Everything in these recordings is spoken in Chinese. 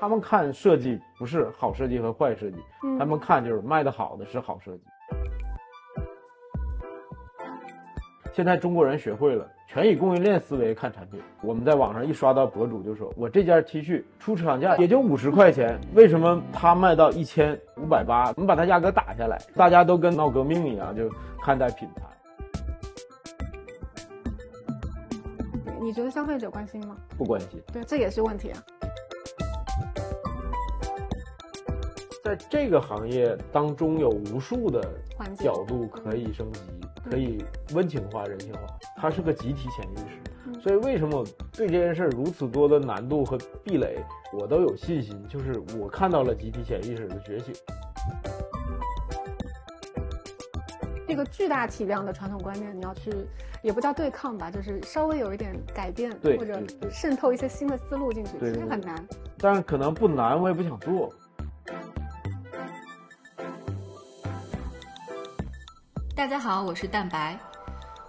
他们看设计不是好设计和坏设计，他们看就是卖的好的是好设计。现在中国人学会了全以供应链思维看产品。我们在网上一刷到博主就说：“我这件 T 恤出厂价也就五十块钱，为什么它卖到一千五百八？我们把它价格打下来。”大家都跟闹革命一样，就看待品牌。你觉得消费者关心吗？不关心。对，这也是问题啊。在这个行业当中，有无数的角度可以升级，可以温情化、人性化。它是个集体潜意识，所以为什么对这件事如此多的难度和壁垒，我都有信心，就是我看到了集体潜意识的觉醒。这个巨大体量的传统观念，你要去，也不叫对抗吧，就是稍微有一点改变，或者渗透一些新的思路进去，其实很难。但是可能不难，我也不想做。大家好，我是蛋白。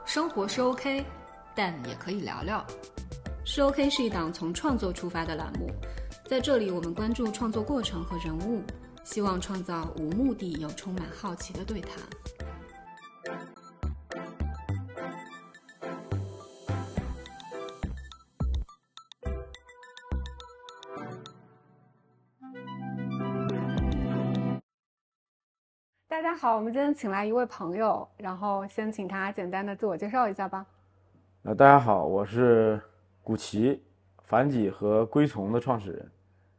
生活是 OK，但也可以聊聊。是 OK 是一档从创作出发的栏目，在这里我们关注创作过程和人物，希望创造无目的又充满好奇的对谈。大家好，我们今天请来一位朋友，然后先请他简单的自我介绍一下吧。呃，大家好，我是古奇，反几和归从的创始人。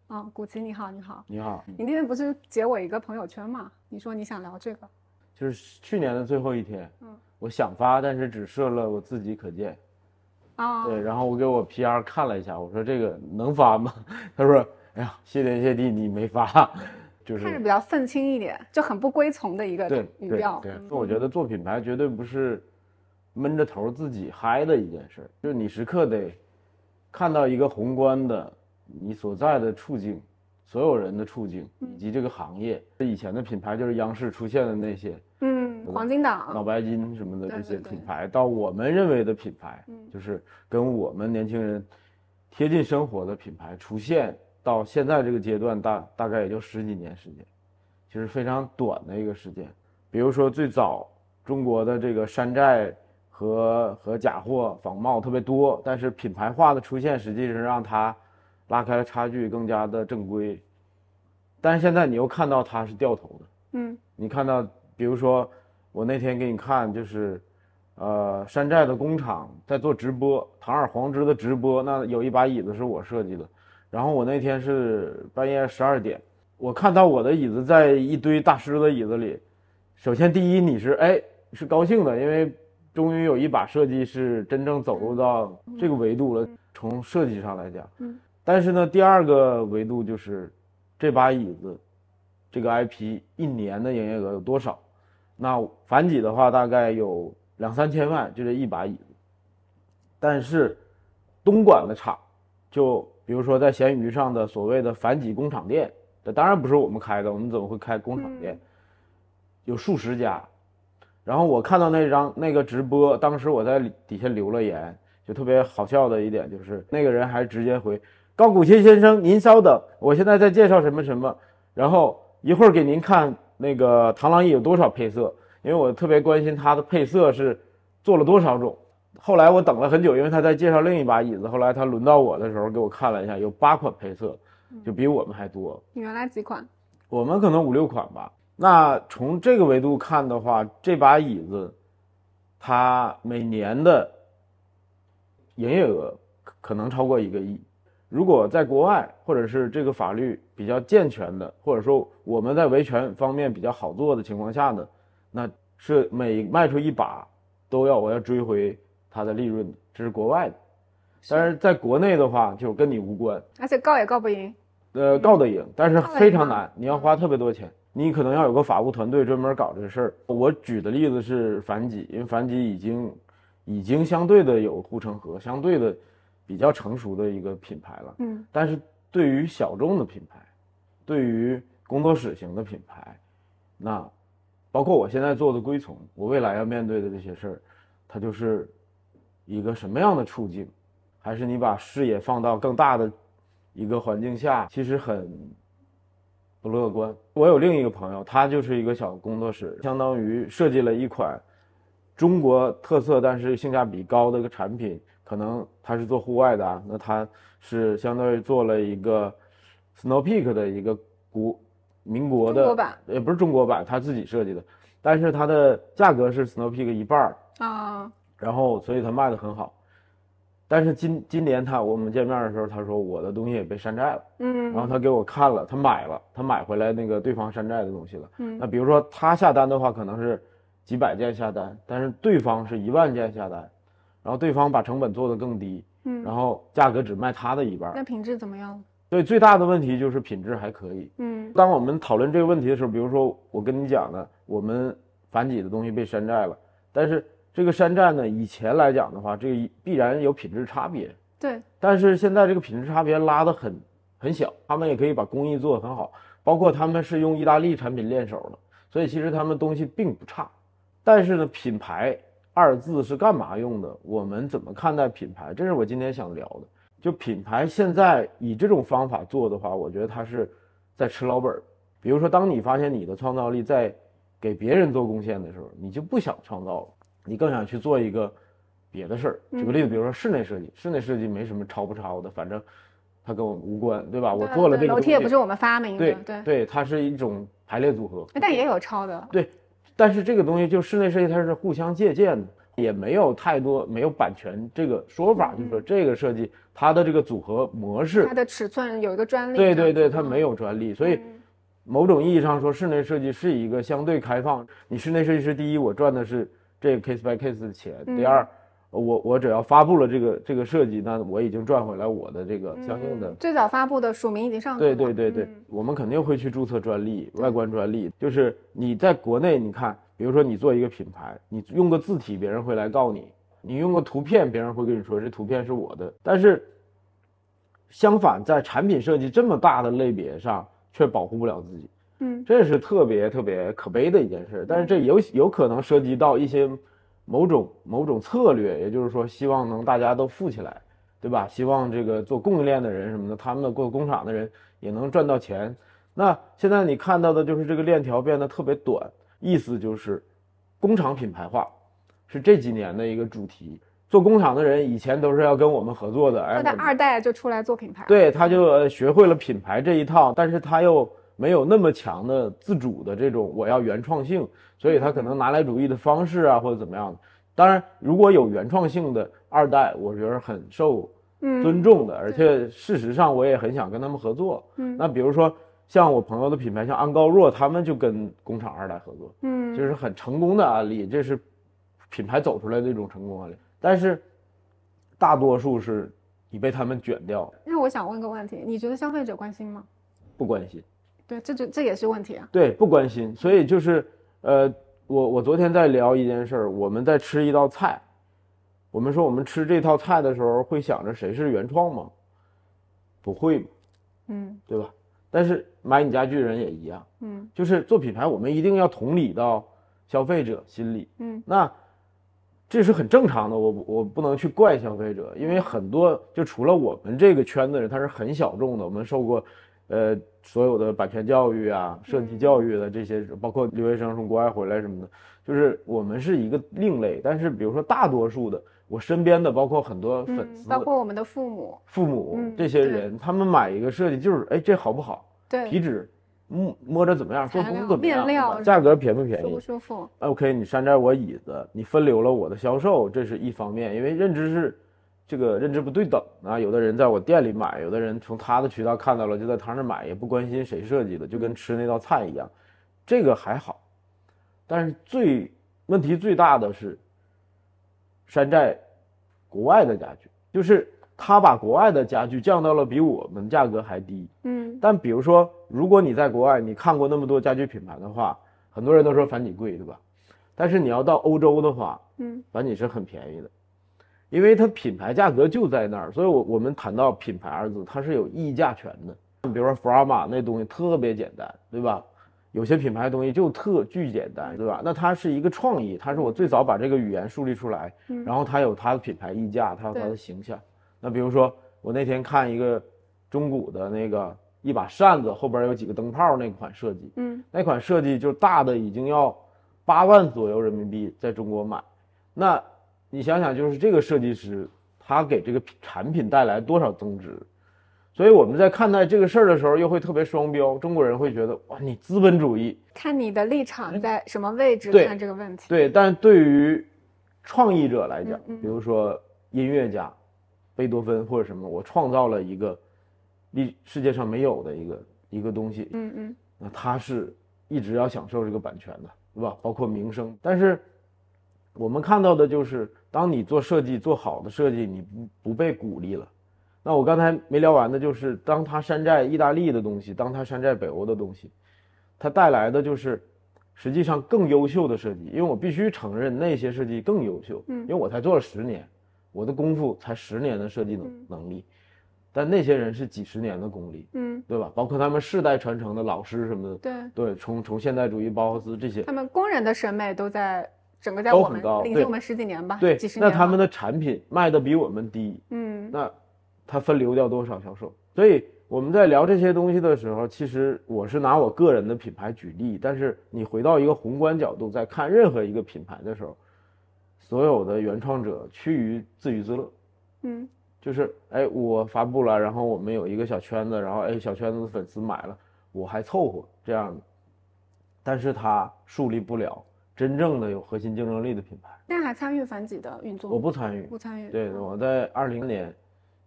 啊，古奇你好，你好，你好。你那天不是截我一个朋友圈吗？你说你想聊这个，就是去年的最后一天，嗯，我想发，但是只设了我自己可见。啊，对，然后我给我 PR 看了一下，我说这个能发吗？他说，哎呀，谢天谢地你没发。看着比较愤青一点，就很不归从的一个语调。对，我觉得做品牌绝对不是闷着头自己嗨的一件事，就是你时刻得看到一个宏观的你所在的处境，所有人的处境以及这个行业。以前的品牌就是央视出现的那些，嗯，黄金档、脑白金什么的这些品牌，到我们认为的品牌，就是跟我们年轻人贴近生活的品牌出现。到现在这个阶段，大大概也就十几年时间，其实非常短的一个时间。比如说最早中国的这个山寨和和假货仿冒特别多，但是品牌化的出现，实际上让它拉开了差距，更加的正规。但是现在你又看到它是掉头的，嗯，你看到，比如说我那天给你看，就是呃山寨的工厂在做直播，堂而皇之的直播，那有一把椅子是我设计的。然后我那天是半夜十二点，我看到我的椅子在一堆大师的椅子里。首先，第一，你是哎是高兴的，因为终于有一把设计是真正走入到这个维度了。从设计上来讲，嗯。但是呢，第二个维度就是这把椅子，这个 IP 一年的营业额有多少？那反几的话，大概有两三千万，就这一把椅子。但是东莞的厂就。比如说，在闲鱼上的所谓的反几工厂店，这当然不是我们开的，我们怎么会开工厂店？有数十家。然后我看到那张那个直播，当时我在底下留了言，就特别好笑的一点就是，那个人还直接回高古谦先生，您稍等，我现在在介绍什么什么，然后一会儿给您看那个螳螂椅有多少配色，因为我特别关心它的配色是做了多少种。后来我等了很久，因为他在介绍另一把椅子。后来他轮到我的时候，给我看了一下，有八款配色，就比我们还多。你原来几款？我们可能五六款吧。那从这个维度看的话，这把椅子，它每年的营业额可能超过一个亿。如果在国外，或者是这个法律比较健全的，或者说我们在维权方面比较好做的情况下呢，那是每卖出一把都要我要追回。它的利润，这是国外的，但是在国内的话就跟你无关，而且告也告不赢，呃，告得赢，但是非常难，你要花特别多钱，你可能要有个法务团队专门搞这个事儿。我举的例子是反几，因为反几已经已经相对的有护城河，相对的比较成熟的一个品牌了，嗯，但是对于小众的品牌，对于工作室型的品牌，那包括我现在做的归从，我未来要面对的这些事儿，它就是。一个什么样的处境，还是你把视野放到更大的一个环境下，其实很不乐观。我有另一个朋友，他就是一个小工作室，相当于设计了一款中国特色但是性价比高的一个产品。可能他是做户外的啊，那他是相当于做了一个 Snow Peak 的一个国民国的国版，也不是中国版，他自己设计的，但是它的价格是 Snow Peak 一半儿啊，然后所以他卖的很好。但是今今年他我们见面的时候，他说我的东西也被山寨了，嗯，然后他给我看了，他买了，他买回来那个对方山寨的东西了，嗯，那比如说他下单的话，可能是几百件下单，但是对方是一万件下单，然后对方把成本做得更低，嗯，然后价格只卖他的一半，那品质怎么样？对，最大的问题就是品质还可以，嗯，当我们讨论这个问题的时候，比如说我跟你讲的，我们反几的东西被山寨了，但是。这个山寨呢，以前来讲的话，这个必然有品质差别。对。但是现在这个品质差别拉得很很小，他们也可以把工艺做得很好，包括他们是用意大利产品练手的，所以其实他们东西并不差。但是呢，品牌二字是干嘛用的？我们怎么看待品牌？这是我今天想聊的。就品牌现在以这种方法做的话，我觉得它是在吃老本。比如说，当你发现你的创造力在给别人做贡献的时候，你就不想创造了。你更想去做一个别的事儿？举个例子，比如说室内设计，室内设计没什么抄不抄的，反正它跟我们无关，对吧？我做了这个楼梯也不是我们发明的，对对对，它是一种排列组合，但也有抄的。对，但是这个东西就室内设计，它是互相借鉴的，也没有太多没有版权这个说法，就是说这个设计它的这个组合模式，它的尺寸有一个专利，对对对，它没有专利，所以某种意义上说，室内设计是一个相对开放。你室内设计师，第一，我赚的是。这个 case by case 的钱。第二，我我只要发布了这个这个设计，那我已经赚回来我的这个相应的。最早发布的署名已经上对对对对，我们肯定会去注册专利，外观专利。就是你在国内，你看，比如说你做一个品牌，你用个字体，别人会来告你；你用个图片，别人会跟你说这图片是我的。但是相反，在产品设计这么大的类别上，却保护不了自己。嗯，这是特别特别可悲的一件事，但是这有有可能涉及到一些某种某种策略，也就是说，希望能大家都富起来，对吧？希望这个做供应链的人什么的，他们的做工厂的人也能赚到钱。那现在你看到的就是这个链条变得特别短，意思就是工厂品牌化是这几年的一个主题。做工厂的人以前都是要跟我们合作的，哎，他的二代就出来做品牌，对，他就学会了品牌这一套，但是他又。没有那么强的自主的这种我要原创性，所以他可能拿来主义的方式啊或者怎么样的。当然，如果有原创性的二代，我觉得很受尊重的，而且事实上我也很想跟他们合作。嗯，那比如说像我朋友的品牌，像安高若，他们就跟工厂二代合作，嗯，就是很成功的案例，这是品牌走出来的一种成功案例。但是大多数是你被他们卷掉。那我想问个问题，你觉得消费者关心吗？不关心。对，这就这也是问题啊。对，不关心，所以就是，呃，我我昨天在聊一件事儿，我们在吃一道菜，我们说我们吃这套菜的时候会想着谁是原创吗？不会嗯，对吧？但是买你家具人也一样，嗯，就是做品牌，我们一定要同理到消费者心里，嗯，那这是很正常的，我我不能去怪消费者，因为很多就除了我们这个圈子人，他是很小众的，我们受过。呃，所有的版权教育啊、设计教育的这些，包括留学生从国外回来什么的，就是我们是一个另类。但是，比如说大多数的，我身边的，包括很多粉丝，包括我们的父母、父母这些人，他们买一个设计就是，哎，这好不好？对，皮质摸摸着怎么样？做工怎么样？面料价格便不便宜？舒不舒服？OK，你山寨我椅子，你分流了我的销售，这是一方面，因为认知是。这个认知不对等啊！有的人在我店里买，有的人从他的渠道看到了，就在他那买，也不关心谁设计的，就跟吃那道菜一样，这个还好。但是最问题最大的是山寨国外的家具，就是他把国外的家具降到了比我们价格还低。嗯。但比如说，如果你在国外，你看过那么多家具品牌的话，很多人都说反你贵，对吧？但是你要到欧洲的话，嗯，反你是很便宜的。因为它品牌价格就在那儿，所以，我我们谈到品牌二字，它是有溢价权的。你比如说福尔玛那东西特别简单，对吧？有些品牌东西就特巨简单，对吧？那它是一个创意，它是我最早把这个语言树立出来，然后它有它的品牌溢价，它有它的形象。那比如说我那天看一个中古的那个一把扇子后边有几个灯泡那款设计，嗯，那款设计就大的已经要八万左右人民币在中国买，那你想想，就是这个设计师他给这个产品带来多少增值？所以我们在看待这个事儿的时候，又会特别双标。中国人会觉得哇，你资本主义，看你的立场在什么位置看这个问题。对，但对于创意者来讲，比如说音乐家，贝多芬或者什么，我创造了一个历世界上没有的一个一个东西，嗯嗯，那他是一直要享受这个版权的，对吧？包括名声。但是我们看到的就是，当你做设计做好的设计，你不不被鼓励了。那我刚才没聊完的就是，当他山寨意大利的东西，当他山寨北欧的东西，它带来的就是实际上更优秀的设计。因为我必须承认那些设计更优秀，嗯，因为我才做了十年，我的功夫才十年的设计能能力，但那些人是几十年的功力，嗯，对吧？包括他们世代传承的老师什么的，对对，从从现代主义、包豪斯这些，他们工人的审美都在整个在我们领先我们十几年吧，对，几十年。那他们的产品卖的比我们低，嗯，那。它分流掉多少销售？所以我们在聊这些东西的时候，其实我是拿我个人的品牌举例。但是你回到一个宏观角度，在看任何一个品牌的时候，所有的原创者趋于自娱自乐。嗯，就是哎，我发布了，然后我们有一个小圈子，然后哎，小圈子的粉丝买了，我还凑合这样的。但是它树立不了真正的有核心竞争力的品牌。那还参与反几的运作？我不参与，不参与。对，我在二零年。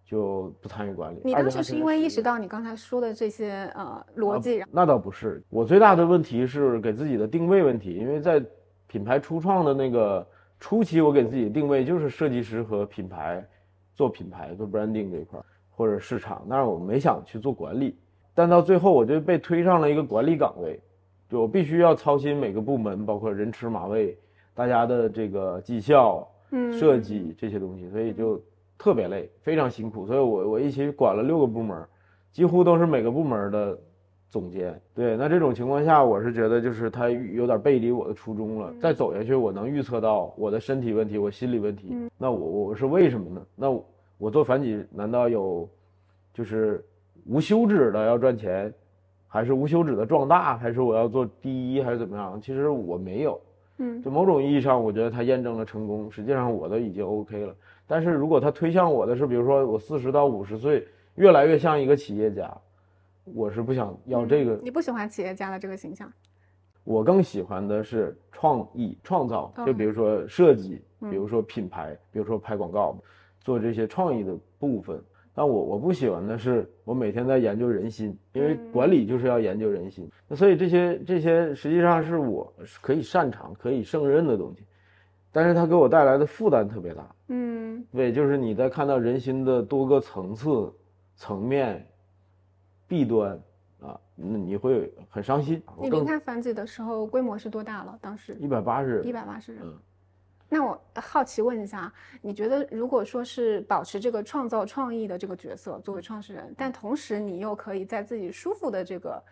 就不参与管理。你当时是因为意识到你刚才说的这些呃逻辑？那倒不是，我最大的问题是给自己的定位问题。因为在品牌初创的那个初期，我给自己定位就是设计师和品牌，做品牌做 branding 这一块或者市场，但是我没想去做管理。但到最后，我就被推上了一个管理岗位，就我必须要操心每个部门，包括人吃马喂，大家的这个绩效、设计这些东西，所以就。特别累，非常辛苦，所以我我一起管了六个部门，几乎都是每个部门的总监。对，那这种情况下，我是觉得就是他有点背离我的初衷了。再走下去，我能预测到我的身体问题，我心理问题。那我我是为什么呢？那我做反几难道有就是无休止的要赚钱，还是无休止的壮大，还是我要做第一，还是怎么样？其实我没有。嗯，就某种意义上，我觉得他验证了成功。实际上，我都已经 OK 了。但是如果他推向我的是，比如说我四十到五十岁，越来越像一个企业家，我是不想要这个。你不喜欢企业家的这个形象？我更喜欢的是创意创造，就比如说设计，比如说品牌，比如说拍广告，做这些创意的部分。但我我不喜欢的是，我每天在研究人心，因为管理就是要研究人心。那所以这些这些实际上是我可以擅长、可以胜任的东西。但是它给我带来的负担特别大，嗯，对，就是你在看到人心的多个层次、层面、弊端啊，那你会很伤心。你离开反几的时候规模是多大了？当时一百八十人，一百八十人。那我好奇问一下，你觉得如果说是保持这个创造创意的这个角色作为创始人，但同时你又可以在自己舒服的这个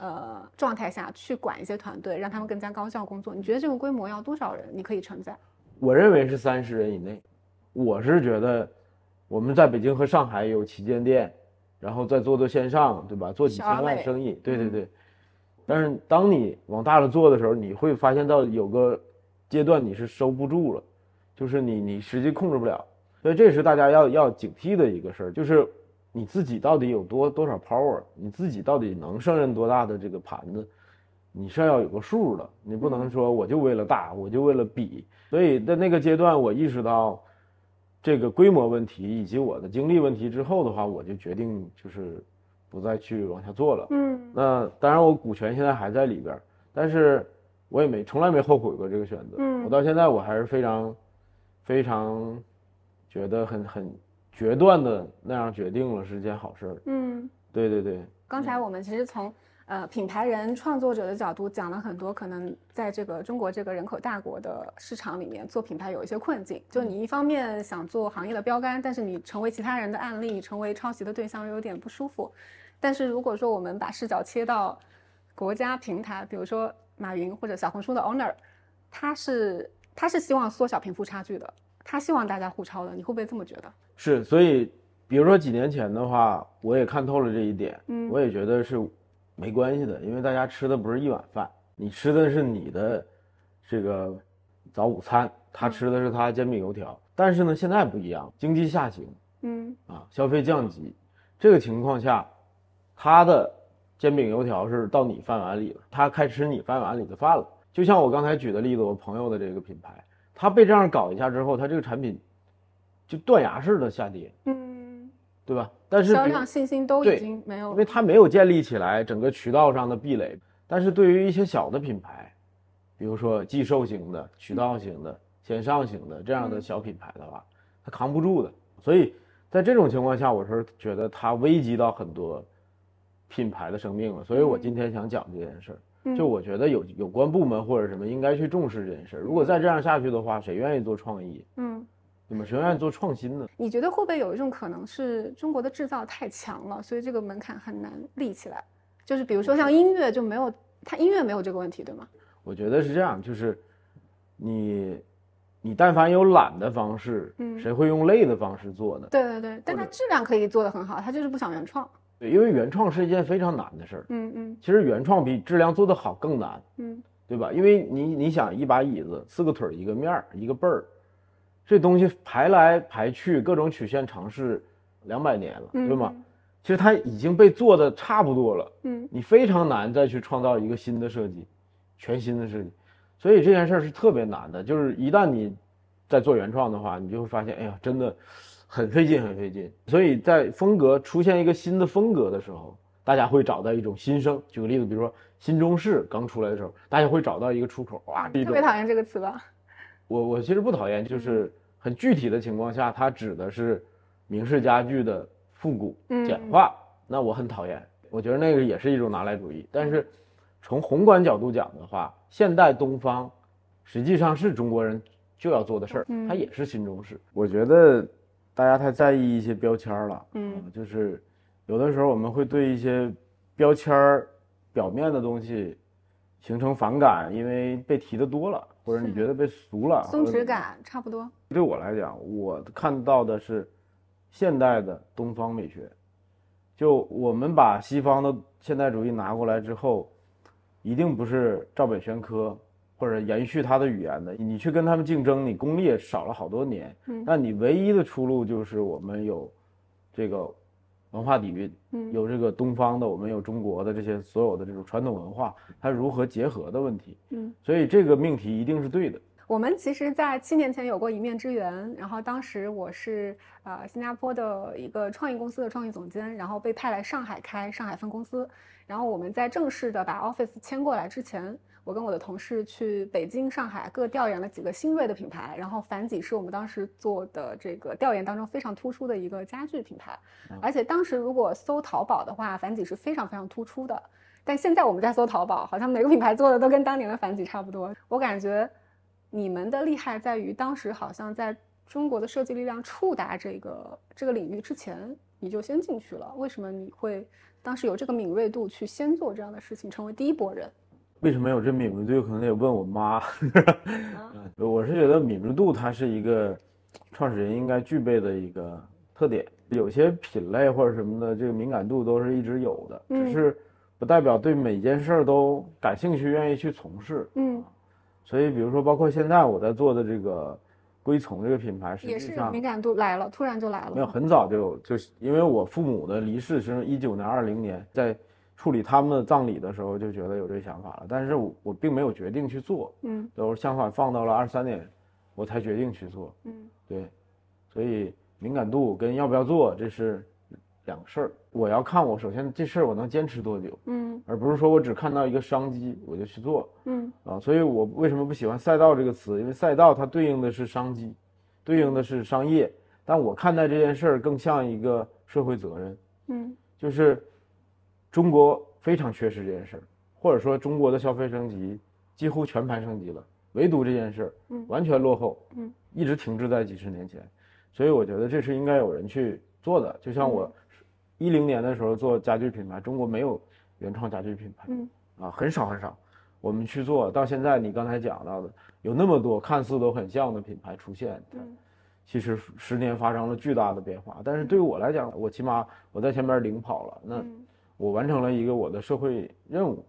呃状态下去管一些团队，让他们更加高效工作，你觉得这个规模要多少人你可以承载？我认为是三十人以内。我是觉得我们在北京和上海有旗舰店，然后再做做线上，对吧？做几千万生意，对对对。但是当你往大了做的时候，你会发现到有个。阶段你是收不住了，就是你你实际控制不了，所以这是大家要要警惕的一个事儿，就是你自己到底有多多少 power，你自己到底能胜任多大的这个盘子，你是要有个数的，你不能说我就为了大，我就为了比。所以在那个阶段，我意识到这个规模问题以及我的精力问题之后的话，我就决定就是不再去往下做了。嗯，那当然我股权现在还在里边，但是。我也没从来没后悔过这个选择，嗯，我到现在我还是非常，非常，觉得很很决断的那样决定了是件好事儿，嗯，对对对。刚才我们其实从呃品牌人创作者的角度讲了很多，可能在这个中国这个人口大国的市场里面做品牌有一些困境，就你一方面想做行业的标杆，但是你成为其他人的案例，成为抄袭的对象又有点不舒服。但是如果说我们把视角切到国家平台，比如说。马云或者小红书的 owner，他是他是希望缩小贫富差距的，他希望大家互抄的，你会不会这么觉得？是，所以比如说几年前的话，我也看透了这一点，嗯我也觉得是没关系的，因为大家吃的不是一碗饭，你吃的是你的这个早午餐，他吃的是他煎饼油条。但是呢，现在不一样，经济下行嗯啊，消费降级，这个情况下，他的煎饼油条是到你饭碗里了，他开吃你饭碗里的饭了。就像我刚才举的例子，我朋友的这个品牌，他被这样搞一下之后，他这个产品就断崖式的下跌，嗯，对吧？但是销量信心都已经没有了。因为它没有建立起来整个渠道上的壁垒。但是对于一些小的品牌，比如说寄售型的、渠道型的、线上型的这样的小品牌的话，它扛不住的。所以在这种情况下，我是觉得它危及到很多品牌的生命了。所以我今天想讲这件事儿，嗯就我觉得有有关部门或者什么应该去重视这件事儿。如果再这样下去的话，谁愿意做创意？嗯，你们？谁愿意做创新呢？你觉得会不会有一种可能是中国的制造太强了，所以这个门槛很难立起来？就是比如说像音乐就没有，它音乐没有这个问题，对吗？我觉得是这样，就是你你但凡有懒的方式，嗯谁会用累的方式做呢？对对对，但它质量可以做得很好，它就是不想原创。对，因为原创是一件非常难的事儿。嗯嗯其实原创比质量做得好更难，嗯对吧？因为你你想一把椅子，四个腿儿一个面儿一个背儿，这东西排来排去，各种曲线尝试，两百年了，嗯，对吗？其实它已经被做的差不多了。嗯你非常难再去创造一个新的设计，全新的设计，所以这件事儿是特别难的。就是一旦你在做原创的话，你就会发现，哎呀，真的很费劲，很费劲。所以在风格出现一个新的风格的时候，大家会找到一种新生。举个例子，比如说新中式刚出来的时候，大家会找到一个出口，哇，这特种别讨厌这个词吧？我我其实不讨厌，就是很具体的情况下，它指的是明式家具的复古嗯简化，那我很讨厌。我觉得那个也是一种拿来主义。但是从宏观角度讲的话，现代东方实际上是中国人就要做的事儿，嗯它也是新中式。我觉得大家太在意一些标签儿了，嗯啊就是有的时候我们会对一些标签儿表面的东西形成反感，因为被提的多了，或者你觉得被俗了，松弛感差不多。对我来讲，我看到的是现代的东方美学。就我们把西方的现代主义拿过来之后，一定不是照本宣科或者延续它的语言的。你去跟他们竞争，你功力也少了好多年。嗯那你唯一的出路就是我们有这个文化底蕴，嗯有这个东方的，我们有中国的这些所有的这种传统文化，它如何结合的问题。嗯，所以这个命题一定是对的。我们其实，在七年前有过一面之缘，然后当时我是呃新加坡的一个创意公司的创意总监，然后被派来上海开上海分公司。然后我们在正式的把 office 迁过来之前，我跟我的同事去北京、上海各调研了几个新锐的品牌，然后凡几是我们当时做的这个调研当中非常突出的一个家具品牌，而且当时如果搜淘宝的话，凡几是非常非常突出的。但现在我们在搜淘宝，好像每个品牌做的都跟当年的凡几差不多。我感觉你们的厉害在于，当时好像在中国的设计力量触达这个这个领域之前，你就先进去了。为什么你会当时有这个敏锐度去先做这样的事情，成为第一波人？为什么有这敏锐度？可能得问我妈。嗯 我是觉得敏锐度它是一个创始人应该具备的一个特点。有些品类或者什么的，这个敏感度都是一直有的，嗯只是不代表对每件事儿都感兴趣、愿意去从事。嗯，所以，比如说，包括现在我在做的这个归从这个品牌，实也际上是敏感度来了，突然就来了。没有，很早就有，就是因为我父母的离世是一九年、二零年，在处理他们的葬礼的时候就觉得有这想法了，但是我我并没有决定去做，嗯都是想法放到了二三年，我才决定去做，嗯对，所以敏感度跟要不要做这是两个事儿。我要看我首先这事儿我能坚持多久，嗯而不是说我只看到一个商机我就去做嗯啊。所以我为什么不喜欢赛道这个词？因为赛道它对应的是商机，对应的是商业，但我看待这件事儿更像一个社会责任。嗯就是中国非常缺失这件事儿，或者说中国的消费升级几乎全盘升级了，唯独这件事儿嗯。完全落后，嗯，一直停滞在几十年前，所以我觉得这是应该有人去做的。就像我一零年的时候做家具品牌，中国没有原创家具品牌，嗯。啊，很少很少，我们去做到现在，你刚才讲到的有那么多看似都很像的品牌出现，嗯。其实十年发生了巨大的变化。但是对于我来讲，我起码我在前面领跑了，那我完成了一个我的社会任务。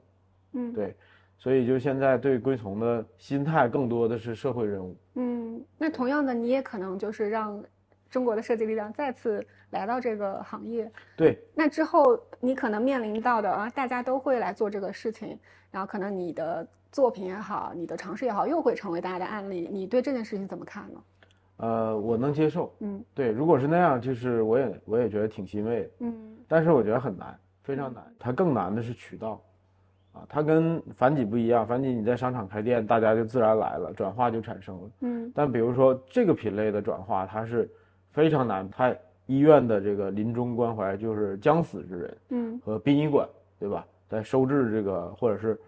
嗯，对，所以就现在对归从的心态更多的是社会任务。嗯，那同样的，你也可能就是让中国的设计力量再次来到这个行业。对，那之后你可能面临到的啊，大家都会来做这个事情，然后可能你的作品也好，你的尝试也好，又会成为大家的案例。你对这件事情怎么看呢？呃，我能接受。嗯，对，如果是那样，就是我也我也觉得挺欣慰的。嗯，但是我觉得很难，非常难。它更难的是渠道。啊，它跟繁几不一样，繁几你在商场开店，大家就自然来了，转化就产生了。嗯，但比如说这个品类的转化，它是非常难。它医院的这个临终关怀，就是将死之人，嗯，和殡仪馆，对吧？在收治这个或者是，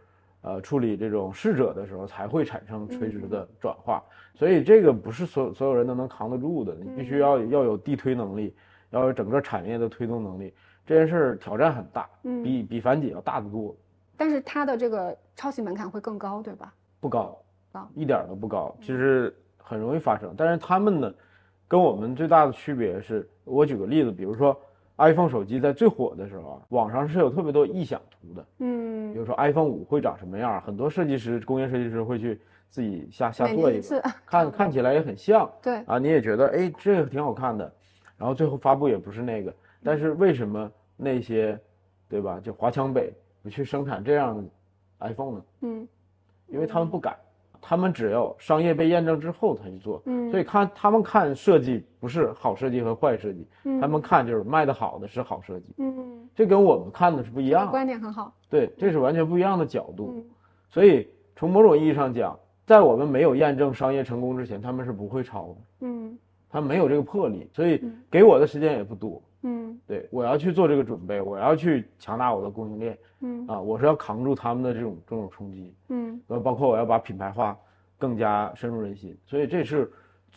呃，处理这种逝者的时候，才会产生垂直的转化。所以这个不是所有所有人都能扛得住的，你必须要要有地推能力，要有整个产业的推动能力。这件事儿挑战很大，比比繁几要大得多。但是它的这个抄袭门槛会更高，对吧？不高，啊，一点都不高，其实很容易发生。但是他们呢，跟我们最大的区别是，我举个例子，比如说 iPhone 手机在最火的时候啊，网上是有特别多臆想图的，嗯，比如说 iPhone 五会长什么样，很多设计师、工业设计师会去自己瞎瞎做一个，看看起来也很像，对啊，你也觉得哎这个挺好看的，然后最后发布也不是那个，但是为什么那些，对吧？就华强北不。去生产这样的 iPhone 呢？嗯，因为他们不敢，他们只要商业被验证之后才去做。嗯，所以看他们看设计不是好设计和坏设计，他们看就是卖的好的是好设计。嗯，这跟我们看的是不一样。观点很好。对，这是完全不一样的角度。所以从某种意义上讲，在我们没有验证商业成功之前，他们是不会抄的。嗯，他没有这个魄力，所以给我的时间也不多。嗯，对我要去做这个准备，我要去强大我的供应链。嗯啊，我是要扛住他们的这种这种冲击，嗯，然后包括我要把品牌化更加深入人心，所以这是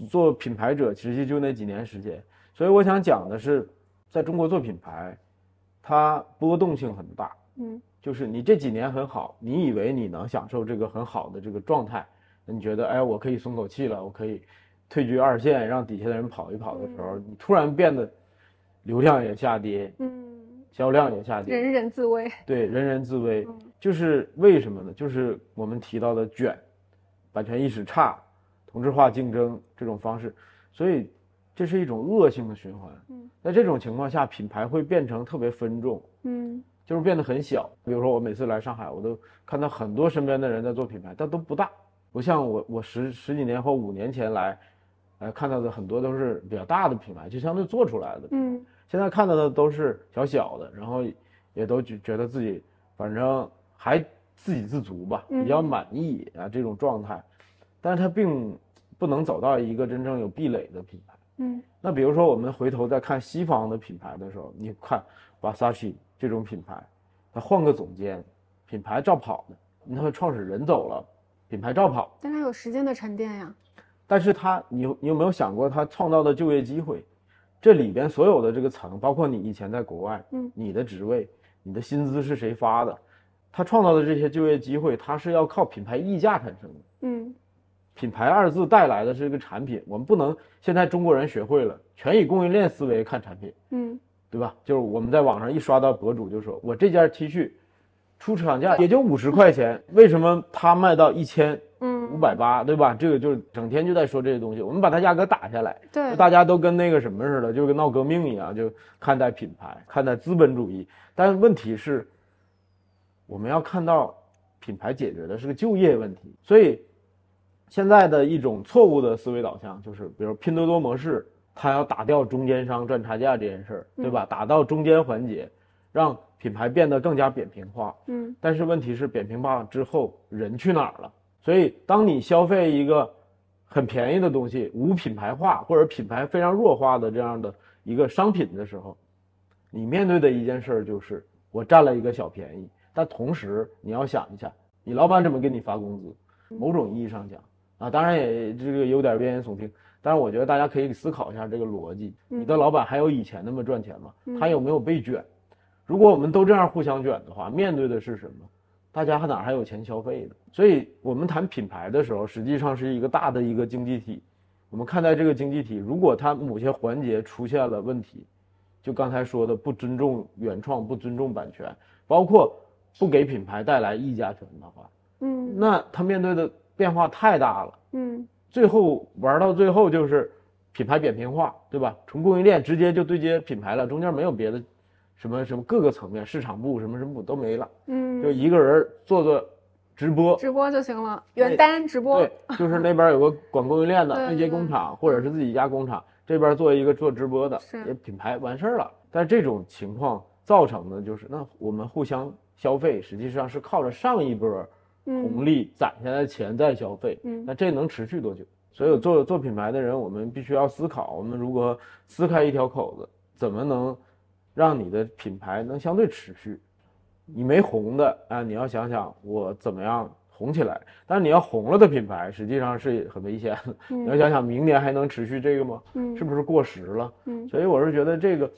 做品牌者其实际就那几年时间。所以我想讲的是，在中国做品牌，它波动性很大，嗯，就是你这几年很好，你以为你能享受这个很好的这个状态，你觉得哎，我可以松口气了，我可以退居二线，让底下的人跑一跑的时候，你突然变得流量也下跌，嗯。销量也下跌，人人自危。对，人人自危，就是为什么呢？就是我们提到的卷，版权意识差，同质化竞争这种方式，所以这是一种恶性的循环。嗯，在这种情况下，品牌会变成特别分众，嗯，就是变得很小。比如说，我每次来上海，我都看到很多身边的人在做品牌，但都不大，不像我，我十十几年或五年前来，呃，看到的很多都是比较大的品牌，就相对做出来的。嗯。现在看到的都是小小的，然后也都觉觉得自己反正还自给自足吧，比较满意啊这种状态，但是它并不能走到一个真正有壁垒的品牌。嗯，那比如说我们回头再看西方的品牌的时候，你看 Versace 这种品牌，它换个总监，品牌照跑的，那个创始人走了，品牌照跑，但它有时间的沉淀呀。但是他，你你有没有想过他创造的就业机会？这里边所有的这个层，包括你以前在国外，嗯，你的职位、你的薪资是谁发的？他创造的这些就业机会，它是要靠品牌溢价产生的。嗯，品牌二字带来的是一个产品，我们不能现在中国人学会了全以供应链思维看产品，嗯，对吧？就是我们在网上一刷到博主就说，我这件 T 恤出厂价也就五十块钱，为什么它卖到一千？五百八，对吧？这个就是整天就在说这些东西，我们把它价格打下来，对，大家都跟那个什么似的，就跟闹革命一样，就看待品牌，看待资本主义。但问题是，我们要看到品牌解决的是个就业问题。所以，现在的一种错误的思维导向就是，比如拼多多模式，它要打掉中间商赚差价这件事儿，对吧？打到中间环节，让品牌变得更加扁平化。嗯，但是问题是，扁平化之后，人去哪儿了？所以，当你消费一个很便宜的东西，无品牌化或者品牌非常弱化的这样的一个商品的时候，你面对的一件事就是我占了一个小便宜。但同时，你要想一下，你老板怎么给你发工资？某种意义上讲，啊，当然也这个有点危言耸听，但是我觉得大家可以思考一下这个逻辑：你的老板还有以前那么赚钱吗？他有没有被卷？如果我们都这样互相卷的话，面对的是什么？大家哪还有钱消费呢？所以我们谈品牌的时候，实际上是一个大的一个经济体，我们看待这个经济体，如果它某些环节出现了问题，就刚才说的不尊重原创、不尊重版权，包括不给品牌带来议价权的话，嗯那它面对的变化太大了。嗯最后玩到最后就是品牌扁平化，对吧？从供应链直接就对接品牌了，中间没有别的什么什么各个层面，市场部什么什么部都没了，嗯，就一个人做做直播，直播就行了，原单直播对，就是那边有个管供应链的 对对接工厂，或者是自己家工厂，这边做一个做直播的，是。也品牌完事儿了。但这种情况造成的就是，那我们互相消费，实际上是靠着上一波红嗯。利攒下来的钱在消费，嗯。那这能持续多久？所以做做品牌的人，我们必须要思考，我们如何撕开一条口子，怎么能让你的品牌能相对持续？你没红的啊，你要想想我怎么样红起来。但是你要红了的品牌，实际上是很危险的。你要嗯想想明年还能持续这个吗？嗯是不是过时了？嗯所以我是觉得这个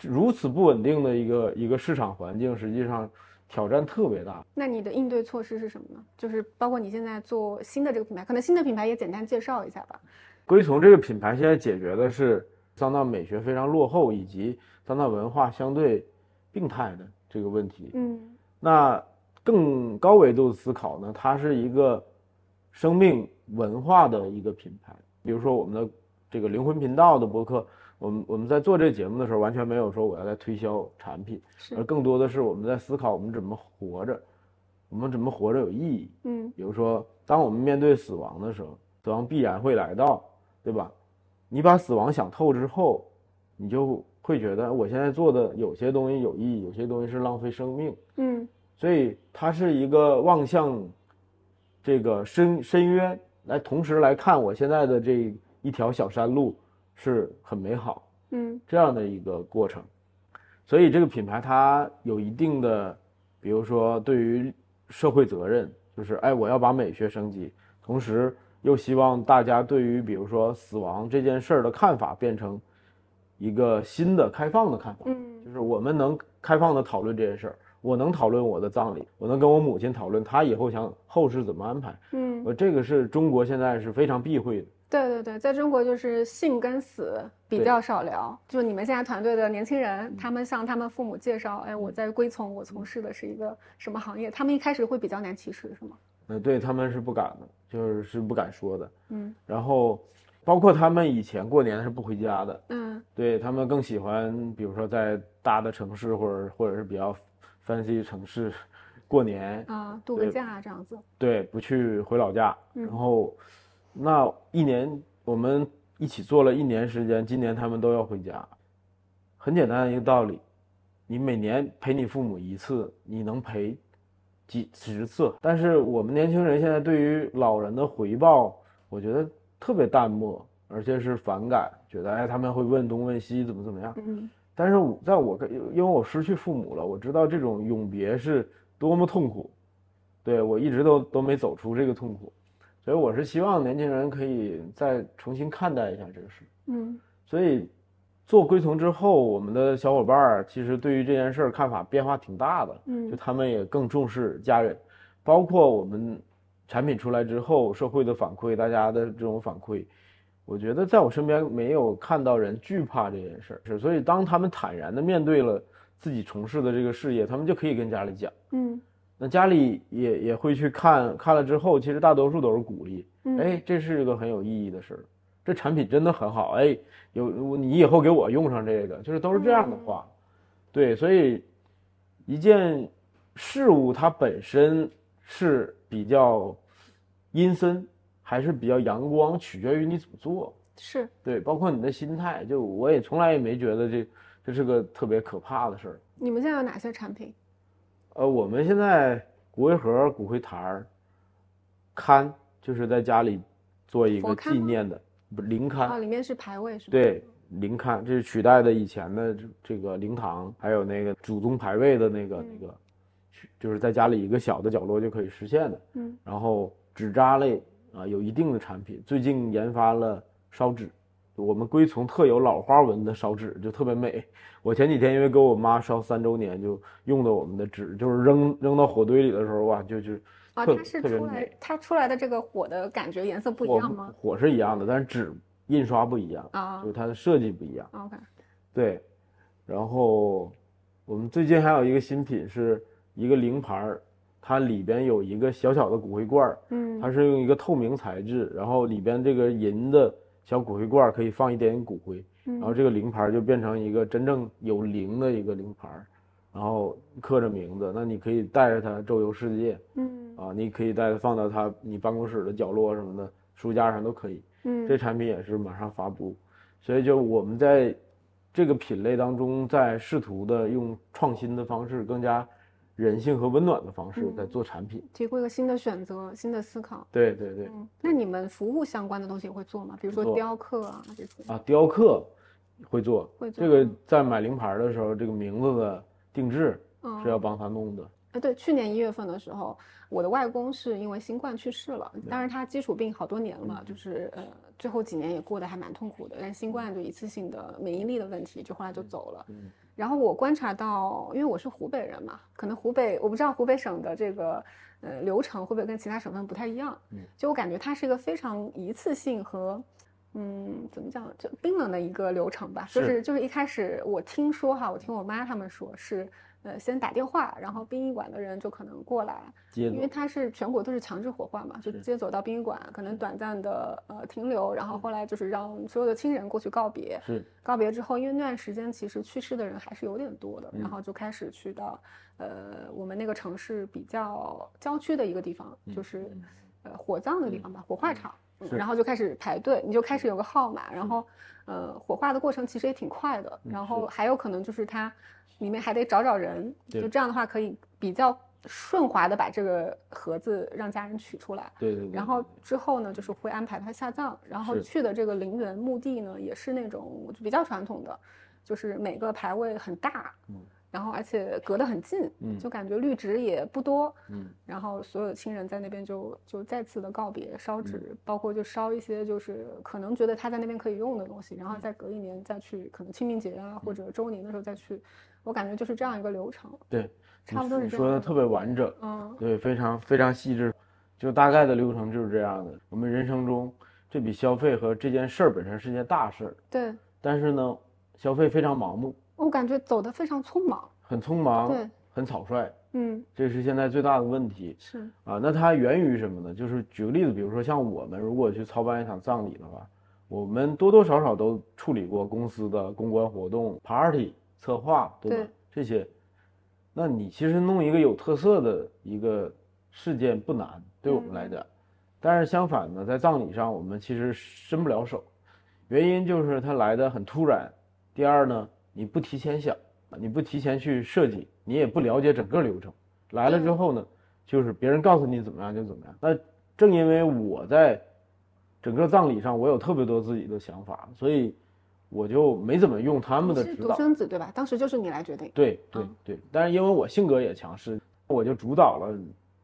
如此不稳定的一个一个市场环境，实际上挑战特别大。那你的应对措施是什么呢？就是包括你现在做新的这个品牌，可能新的品牌也简单介绍一下吧。归从这个品牌现在解决的是桑拿美学非常落后，以及桑拿文化相对病态的这个问题。嗯那更高维度的思考呢，它是一个生命文化的一个品牌。比如说我们的这个灵魂频道的博客，我们我们在做这个节目的时候，完全没有说我要来推销产品，而更多的是我们在思考我们怎么活着，我们怎么活着有意义。嗯比如说，当我们面对死亡的时候，死亡必然会来到，对吧？你把死亡想透之后，你就会觉得我现在做的有些东西有意义，有些东西是浪费生命。嗯所以它是一个望向这个深深渊，来同时来看我现在的这一条小山路是很美好嗯这样的一个过程。所以这个品牌它有一定的，比如说对于社会责任，就是哎我要把美学升级，同时又希望大家对于比如说死亡这件事儿的看法变成一个新的开放的看法。嗯就是我们能开放的讨论这件事儿，我能讨论我的葬礼，我能跟我母亲讨论她以后想后事怎么安排。嗯，我这个是中国现在是非常避讳的。对对对，在中国就是性跟死比较少聊。就你们现在团队的年轻人，他们向他们父母介绍，哎，我在归从，我从事的是一个什么行业，他们一开始会比较难启齿，是吗？呃，对他们是不敢的，就是是不敢说的。嗯然后，包括他们以前过年是不回家的，嗯对他们更喜欢，比如说在大的城市或者或者是比较 fancy 城市过年，啊，度个假这样子。对，不去回老家。嗯然后，那一年我们一起做了一年时间，今年他们都要回家。很简单的一个道理，你每年陪你父母一次，你能陪几十次。但是我们年轻人现在对于老人的回报，我觉得特别淡漠，而且是反感，觉得哎他们会问东问西，怎么怎么样。嗯但是我在我看，因为我失去父母了，我知道这种永别是多么痛苦，对我一直都都没走出这个痛苦，所以我是希望年轻人可以再重新看待一下这个事。嗯所以做归从之后，我们的小伙伴儿其实对于这件事儿看法变化挺大的，嗯就嗯他们也更重视家人，包括我们产品出来之后，社会的反馈，大家的这种反馈，我觉得在我身边没有看到人惧怕这件事儿，是所以当他们坦然的面对了自己从事的这个事业，他们就可以跟家里讲，嗯。那家里也也会去看看了之后，其实大多数都是鼓励，嗯，哎，这是一个很有意义的事儿，这产品真的很好，哎，有你以后给我用上这个，就是都是这样的话，对，所以一件事物它本身是比较阴森，还是比较阳光，取决于你怎么做，是对，包括你的心态，就我也从来也没觉得这这是个特别可怕的事儿。你们现在有哪些产品？呃，我们现在骨灰盒、骨灰坛儿、龛，就是在家里做一个纪念的，不灵龛。哦，里面是牌位是吧？对，灵龛，这是取代的以前的这这个灵堂，还有那个祖宗牌位的那个、嗯那个，就是在家里一个小的角落就可以实现的。嗯然后纸扎类啊、有一定的产品，最近研发了烧纸，我们龟从特有老花纹的烧纸就特别美。我前几天因为给我妈烧三周年，就用的我们的纸，就是扔扔到火堆里的时候哇，就就啊，特它是出来美。它出来的这个火的感觉颜色不一样吗？火是一样的，但是纸印刷不一样，啊就是它的设计不一样。，OK，对，然后我们最近还有一个新品是一个灵牌儿，它里边有一个小小的骨灰罐儿，嗯。它是用一个透明材质，然后里边这个银的小骨灰罐儿可以放一点点骨灰，嗯。然后这个灵牌儿就变成一个真正有灵的一个灵牌儿，然后刻着名字，那你可以带着它周游世界嗯。啊，你可以带它放到它你办公室的角落什么的，书架上都可以。嗯，这产品也是马上发布，所以就我们在这个品类当中，在试图的用创新的方式，更加人性和温暖的方式嗯在做产品。提供一个新的选择、新的思考。对对对，嗯，那你们服务相关的东西也会做吗？比如说雕刻啊这些。啊，雕刻会做，会做这个在买灵牌的时候，这个名字的定制嗯是要帮他弄的。呃，对，去年一月份的时候，我的外公是因为新冠去世了，当然他基础病好多年了，就是呃最后几年也过得还蛮痛苦的，但新冠就一次性的免疫力的问题，就后来就走了。嗯然后我观察到，因为我是湖北人嘛，可能湖北我不知道湖北省的这个呃流程会不会跟其他省份不太一样，嗯就我感觉它是一个非常一次性和。嗯，怎么讲？就冰冷的一个流程吧，就是是就是一开始我听说哈，我听我妈他们说是，呃，先打电话，然后殡仪馆的人就可能过来，因为走，它是全国都是强制火化嘛，就是接走到殡仪馆，可能短暂的呃停留，然后后来就是让所有的亲人过去告别，是。告别之后，因为那段时间其实去世的人还是有点多的，然嗯后就开始去到呃我们那个城市比较郊区的一个地方，就是呃火葬的地方吧，火化场，嗯是然后就开始排队，你就开始有个号码，然后呃火化的过程其实也挺快的，然后还有可能就是它里面还得找找人，就这样的话可以比较顺滑的把这个盒子让家人取出来。对对对。然后之后呢，就是会安排他下葬，然后去的这个陵园墓地呢，也是那种就比较传统的，就是每个牌位很大，嗯然后而且隔得很近，嗯就感觉绿植也不多，嗯然后所有的亲人在那边就就再次的告别，烧纸，嗯包括就烧一些就是可能觉得他在那边可以用的东西，嗯然后再隔一年再去，可能清明节啊或者周年的时候再去，我感觉就是这样一个流程，对，差不多你是这样的说的特别完整。嗯对，非常非常细致，就大概的流程就是这样的。我们人生中这笔消费和这件事儿本身是件大事儿，对但是呢，消费非常盲目，我感觉走得非常匆忙，很匆忙对，很草率，嗯这是现在最大的问题是，啊。那它源于什么呢？就是举个例子，比如说像我们如果去操办一场葬礼的话，我们多多少少都处理过公司的公关活动、party 策划，对这些，那你其实弄一个有特色的一个事件不难，对我们来讲。但是相反呢，在葬礼上我们其实伸不了手，原因就是它来的很突然。第二呢，你不提前想，你不提前去设计，你也不了解整个流程，来了之后呢，就是别人告诉你怎么样就怎么样。那正因为我在整个葬礼上我有特别多自己的想法，所以我就没怎么用他们的指导。生子对吧？当时就是你来决定。对对嗯对，但是因为我性格也强势，我就主导了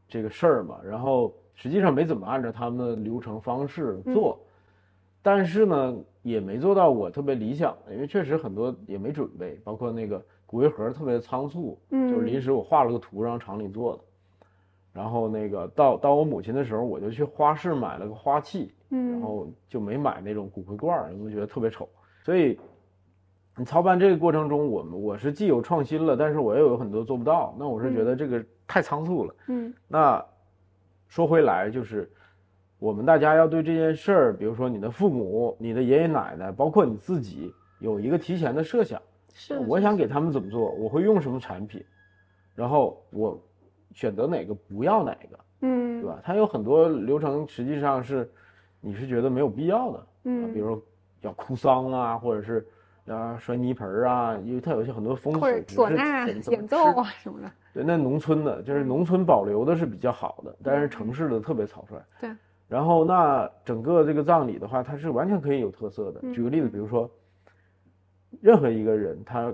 这个事儿嘛，然后实际上没怎么按照他们的流程方式做，但是呢也没做到我特别理想的，因为确实很多也没准备，包括那个骨灰盒特别仓促，嗯就是临时我画了个图让厂里做的，然后那个到到我母亲的时候，我就去花市买了个花器，嗯，然后就没买那种骨灰罐儿，因为觉得特别丑。所以你操办这个过程中，我们我是既有创新了，但是我又有很多做不到。那我是觉得这个太仓促了。嗯那说回来，就是我们大家要对这件事儿，比如说你的父母、你的爷爷奶奶，包括你自己，有一个提前的设想。是我想给他们怎么做，我会用什么产品，然后我选择哪个，不要哪个。嗯对吧？它有很多流程，实际上是你是觉得没有必要的，啊，嗯比如说要哭丧啊，或者是啊摔泥盆儿啊，因为它有些很多风或者俗，唢呐演奏啊什么的。对，那农村的，就是农村保留的是比较好的，但是城市的特别草率。对。然后那整个这个葬礼的话，它是完全可以有特色的。嗯举个例子，比如说，任何一个人他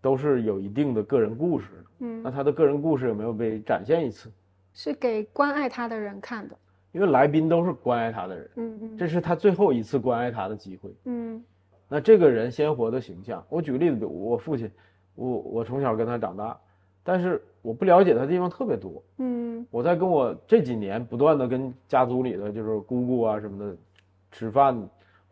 都是有一定的个人故事嗯，那嗯，他的个人故事有没有被展现一次？是给关爱他的人看的。因为来宾都是关爱他的人。嗯嗯这是他最后一次关爱他的机会。嗯那这个人鲜活的形象，我举个例子，比如我父亲，我我从小跟他长大，但是我不了解他的地方特别多。嗯我在跟我这几年不断的跟家族里的就是姑姑啊什么的吃饭，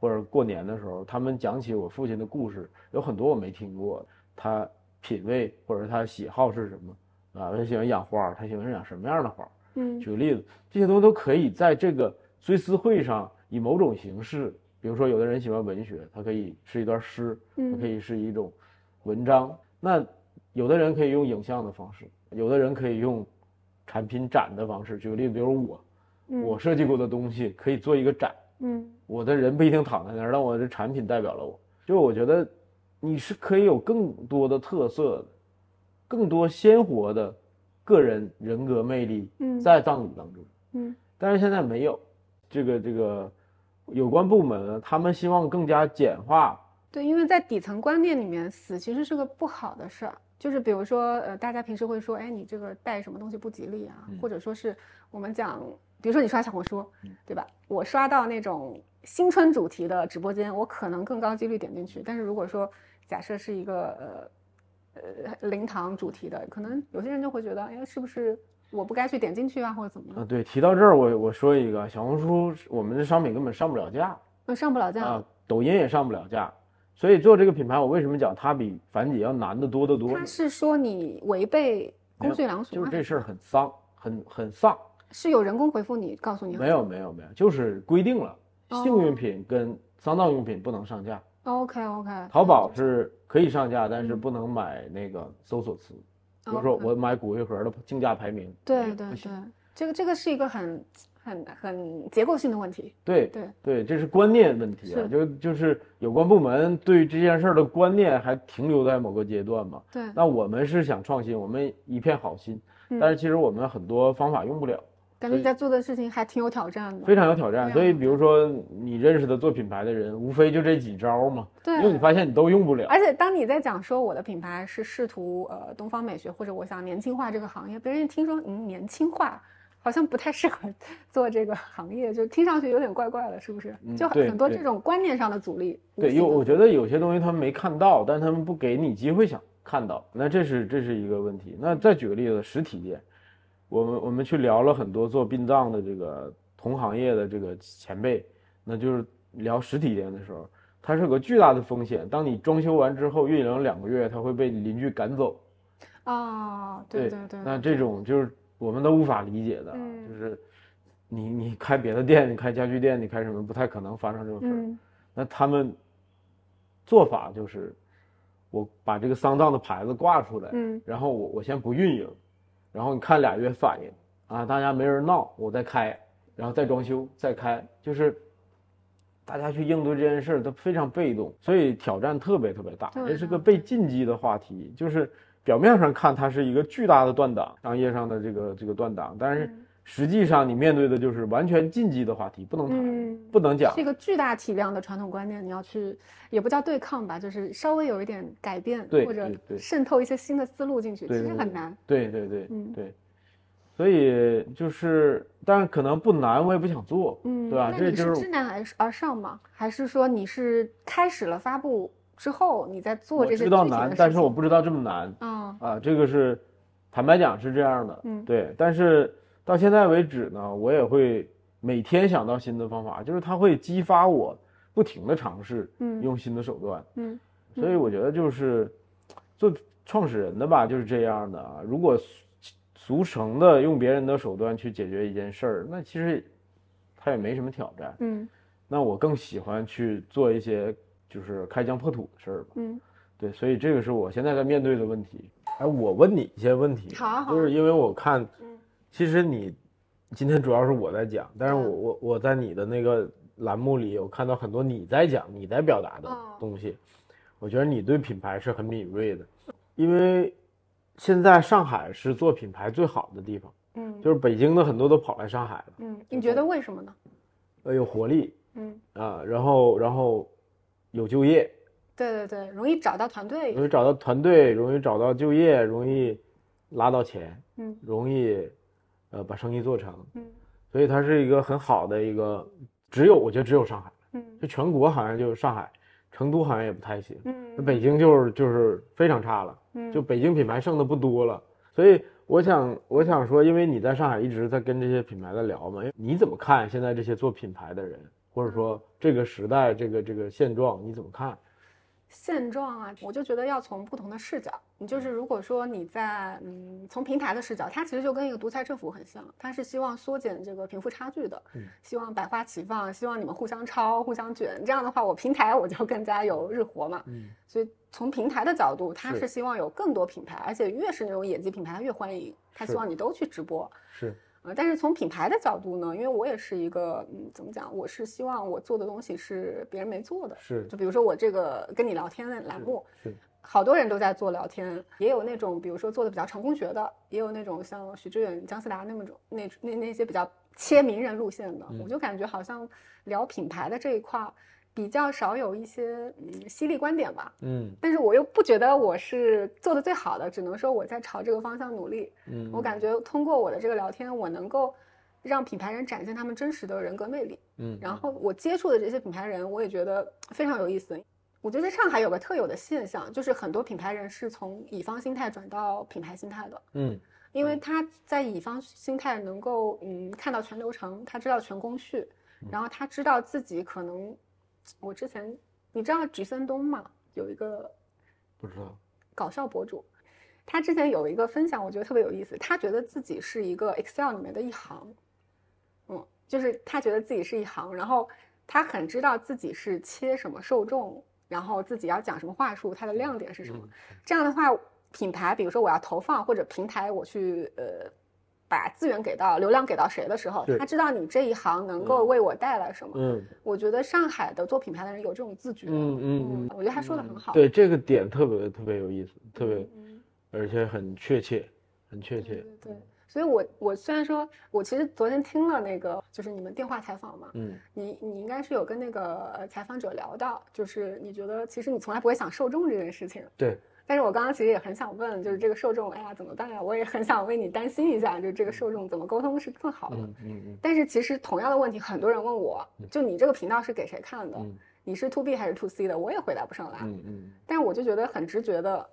或或者过年的时候，他们讲起我父亲的故事，有很多我没听过。他品味或者他喜好是什么啊？他喜欢养花，他喜欢养什么样的花？嗯举个例子，这些东西都可以在这个追思会上以某种形式，比如说有的人喜欢文学，它可以是一段诗，它嗯可以是一种文章。那有的人可以用影像的方式，有的人可以用产品展的方式。举个例子，比如我，嗯我设计过的东西可以做一个展，嗯我的人不一定躺在那儿，但我的产品代表了我。就我觉得你是可以有更多的特色的，更多鲜活的个人人格魅力嗯在葬礼当中。嗯但是现在没有，这个这个有关部门，他们希望更加简化。对，因为在底层观念里面，死其实是个不好的事儿。就是比如说，呃，大家平时会说，哎，你这个带什么东西不吉利啊，嗯或者说是我们讲，比如说你刷小红书，对吧？我刷到那种新春主题的直播间，我可能更高几率点进去。但是如果说假设是一个呃呃灵堂主题的，可能有些人就会觉得，哎，是不是我不该去点进去啊，或者怎么啊，对，提到这儿，我我说一个，小红书我们的商品根本上不了架那上不了架。啊，抖音也上不了架，所以做这个品牌，我为什么讲它比樊姐要难得多得多呢他？是说你违背公序良俗吗？就是这事儿很丧，很很丧。是有人工回复你，告诉你没有没有没有，就是规定了，哦幸运品跟丧葬用品不能上架。OK OK，淘宝是可以上架，但是不能买那个搜索词。比如说我买骨灰盒的竞价排名，对对对，这个这个是一个很很很结构性的问题。对对对，这是观念问题啊，就就是有关部门对这件事儿的观念还停留在某个阶段嘛。对，那我们是想创新，我们一片好心，嗯但是其实我们很多方法用不了，感觉你在做的事情还挺有挑战的。非常有挑战。所以比如说你认识的做品牌的人，无非就这几招嘛，对因为你发现你都用不了。而且当你在讲说我的品牌是试图呃东方美学或者我想年轻化这个行业，别人一听说嗯年轻化，好像不太适合做这个行业，就听上去有点怪怪的，是不是？就很多这种观念上的阻力。对，有我觉得有些东西他们没看到，但他们不给你机会想看到，那这是这是一个问题。那再举个例子，实体店，我们我们去聊了很多做殡葬的这个同行业的这个前辈，那就是聊实体店的时候，它是有个巨大的风险。当你装修完之后运营两个月，它会被邻居赶走。啊，对对对，对那这种就是我们都无法理解的，就是你你开别的店，你开家具店，你开什么，不太可能发生这种事儿。嗯。那他们做法就是，我把这个丧葬的牌子挂出来，嗯。然后我我先不运营，然后你看俩月反应啊，大家没人闹，我再开，然后再装修再开，就是大家去应对这件事儿都非常被动，所以挑战特别特别大，这是个被禁忌的话题，就是表面上看它是一个巨大的断档，商业上的这个这个断档，但是实际上你面对的就是完全禁忌的话题，不能谈，嗯，不能讲是一。个巨大体量的传统观念，你要去也不叫对抗吧，就是稍微有一点改变，对或者渗透一些新的思路进去，其实很难。对对对，嗯对，所以就是，但是可能不难，我也不想做，嗯，对吧？那这就是知难而而上嘛？还是说你是开始了发布之后，你在做这些知道难，但是我不知道这么难嗯啊，这个是坦白讲是这样的，嗯对。但是到现在为止呢，我也会每天想到新的方法，就是它会激发我不停的尝试，嗯用新的手段。嗯所以我觉得就是做创始人的吧，就是这样的啊。如果俗俗成的用别人的手段去解决一件事儿，那其实他也没什么挑战。嗯那我更喜欢去做一些就是开疆破土的事儿吧。嗯。对，所以这个是我现在在面对的问题。哎，我问你一些问题，好。就是因为我看，嗯。其实你今天主要是我在讲，但是我嗯。我我在你的那个栏目里，我看到很多你在讲、你在表达的哦。东西，我觉得你对品牌是很敏锐的，因为现在上海是做品牌最好的地方，嗯，就是北京的很多都跑来上海了，嗯，你觉得为什么呢？呃，有活力。嗯，啊，然后然后有就业，对对对，容易找到团队容。易找到团队，容易找到就业，容易拉到钱，嗯。容易呃把生意做成，嗯。所以它是一个很好的一个，只有我觉得只有上海，嗯。就全国好像就是上海，成都好像也不太行，那嗯北京就是就是非常差了，嗯。就北京品牌剩的不多了，所以我想我想说，因为你在上海一直在跟这些品牌在聊嘛，你怎么看现在这些做品牌的人，或者说这个时代这个这个现状你怎么看？现状啊，我就觉得要从不同的视角。你就是如果说你在嗯，从平台的视角，它其实就跟一个独裁政府很像，它是希望缩减这个贫富差距的，希望百花齐放，希望你们互相抄、互相卷。这样的话，我平台我就更加有日活嘛。嗯，所以从平台的角度，它是希望有更多品牌，而且越是那种野鸡品牌，它越欢迎，它希望你都去直播。是。但是从品牌的角度呢，因为我也是一个，嗯，怎么讲？我是希望我做的东西是别人没做的。是，就比如说我这个跟你聊天的栏目，是，好多人都在做聊天，也有那种比如说做的比较成功学的，也有那种像许志远、姜思达那么种那那那些比较切名人路线的。我就感觉好像聊品牌的这一块。比较少有一些嗯犀利观点吧，嗯，但是我又不觉得我是做的最好的，只能说我在朝这个方向努力，嗯，我感觉通过我的这个聊天，我能够让品牌人展现他们真实的人格魅力，嗯，然后我接触的这些品牌人，我也觉得非常有意思。我觉得在上海有个特有的现象，就是很多品牌人是从乙方心态转到品牌心态的，嗯，因为他在乙方心态能够嗯看到全流程，他知道全工序，然后他知道自己可能。我之前，你知道菊森东吗？有一个不知道搞笑博主，他之前有一个分享，我觉得特别有意思。他觉得自己是一个 Excel 里面的一行，嗯，就是他觉得自己是一行，然后他很知道自己是切什么受众，然后自己要讲什么话术，它的亮点是什么。这样的话，品牌，比如说我要投放或者平台，我去呃。把资源给到流量给到谁的时候，他知道你这一行能够为我带来什么。嗯，我觉得上海的做品牌的人有这种自觉。嗯嗯，我觉得他说的很好。对这个点特别特别有意思，特别，而且很确切，很确切。对，所以我我虽然说我其实昨天听了那个就是你们电话采访嘛，嗯，你你应该是有跟那个采访者聊到，就是你觉得其实你从来不会想受众这件事情。对。但是我刚刚其实也很想问，就是这个受众，哎呀，怎么办呀？我也很想为你担心一下，就是这个受众怎么沟通是更好的。嗯嗯嗯。但是其实同样的问题，很多人问我，就你这个频道是给谁看的？你是 to B 还是 to C 的？我也回答不上来。嗯嗯。但是我就觉得很直觉的，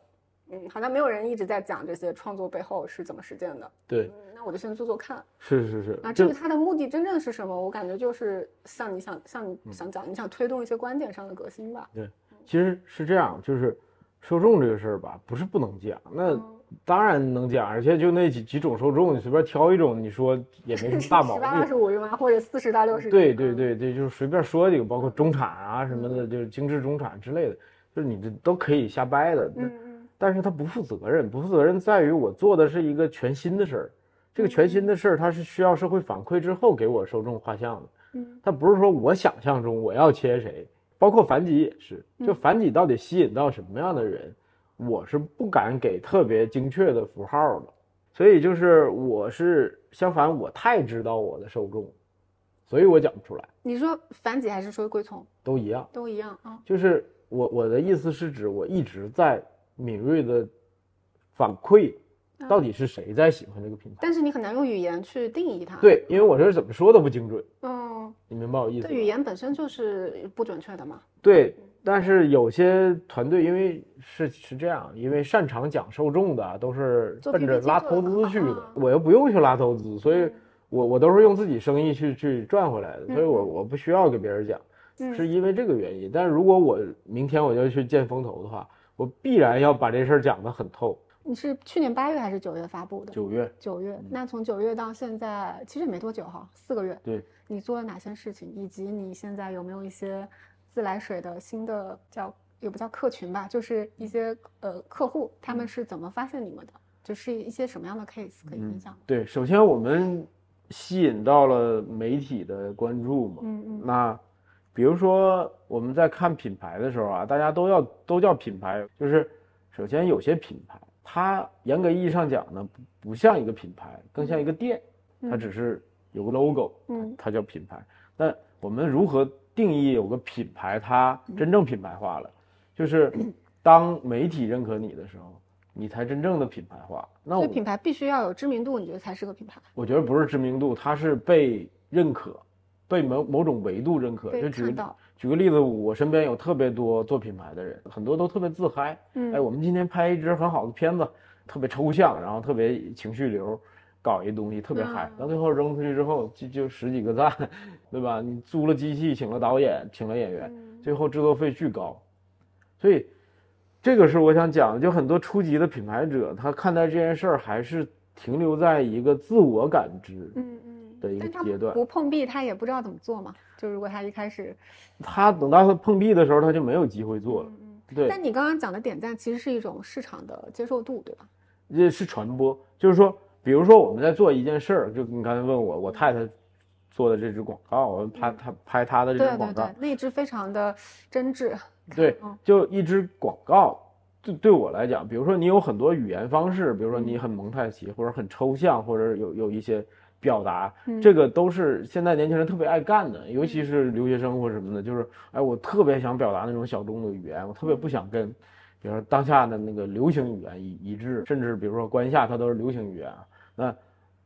嗯，好像没有人一直在讲这些创作背后是怎么实践的。对。那我就先做做看。是是是。那至于它的目的真正是什么，我感觉就是像你想像你想讲，你想推动一些观点上的革新吧。对，其实是这样，就是。受众这个事儿吧，不是不能讲，那当然能讲，而且就那几几种受众，你随便挑一种，你说也没什么大毛病。十八二十五吗？或者四十到六十？对对对对，就是随便说几个，包括中产啊什么的，就是精致中产之类的，就是你这都可以瞎掰的。嗯嗯。但是他不负责任，不负责任在于我做的是一个全新的事儿，这个全新的事儿它是需要社会反馈之后给我受众画像的。嗯。他不是说我想象中我要切谁。包括反几也是，就反几到底吸引到什么样的人，我是不敢给特别精确的符号的，所以就是我是相反，我太知道我的受众，所以我讲不出来。你说反几还是说归从？都一样，都一样啊。就是我我的意思是指我一直在敏锐的反馈。到底是谁在喜欢这个品牌？但是你很难用语言去定义它。对，因为我这怎么说都不精准。嗯，你明白我意思？语言本身就是不准确的嘛。对，但是有些团队因为是是这样，因为擅长讲受众的都是奔着拉投资去的，我又不用去拉投资，所以我我都是用自己生意去去赚回来的，所以我我不需要给别人讲，是因为这个原因。但是如果我明天我就去见风投的话，我必然要把这事儿讲得很透。你是去年八月还是九月发布的？九月。九月，那从九月到现在，其实也没多久哈，四个月。对。你做了哪些事情？以及你现在有没有一些自来水的新的叫也不叫客群吧，就是一些呃客户，他们是怎么发现你们的？就是一些什么样的 case 可以分享？对，首先我们吸引到了媒体的关注嘛。嗯嗯。那比如说我们在看品牌的时候啊，大家都要都叫品牌，就是首先有些品牌。它严格意义上讲呢，不不像一个品牌，更像一个店，它只是有个 logo，嗯，它叫品牌。那我们如何定义有个品牌，它真正品牌化了？就是当媒体认可你的时候，你才真正的品牌化。那所以品牌必须要有知名度，你觉得才是个品牌？我觉得不是知名度，它是被认可，被某某种维度认可。就举举个例子，我身边有特别多做品牌的人，很多都特别自嗨。嗯，哎，我们今天拍一支很好的片子，特别抽象，然后特别情绪流，搞一东西特别嗨，嗯到最后扔出去之后就就十几个赞，对吧？你租了机器，请了导演，请了演员，嗯最后制作费巨高，所以这个是我想讲的，就很多初级的品牌者，他看待这件事儿还是停留在一个自我感知嗯嗯，的一个阶段。不碰壁，他也不知道怎么做嘛。就如果他一开始，他等到他碰壁的时候，他就没有机会做了。嗯嗯。对，但你刚刚讲的点赞其实是一种市场的接受度，对吧？这是传播，就是说，比如说我们在做一件事儿，就你刚才问我，我太太做的这支广告，我们拍她拍她的这支广告对，，那支非常的真挚。对嗯，就一支广告，对对我来讲，比如说你有很多语言方式，比如说你很蒙太奇，或者很抽象，或者有有一些表达，嗯。这个都是现在年轻人特别爱干的，尤其是留学生或者什么的，就是哎，我特别想表达那种小众的语言，我特别不想跟，比如说当下的那个流行语言一一致，甚至比如说关下它都是流行语言啊，那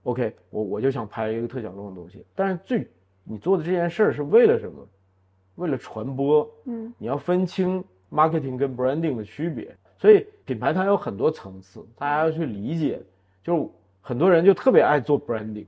OK，我我就想拍一个特小众的东西，但是最你做的这件事儿是为了什么？为了传播，嗯。你要分清 marketing 跟 branding 的区别，所以品牌它有很多层次，大家要去理解。就是很多人就特别爱做 branding，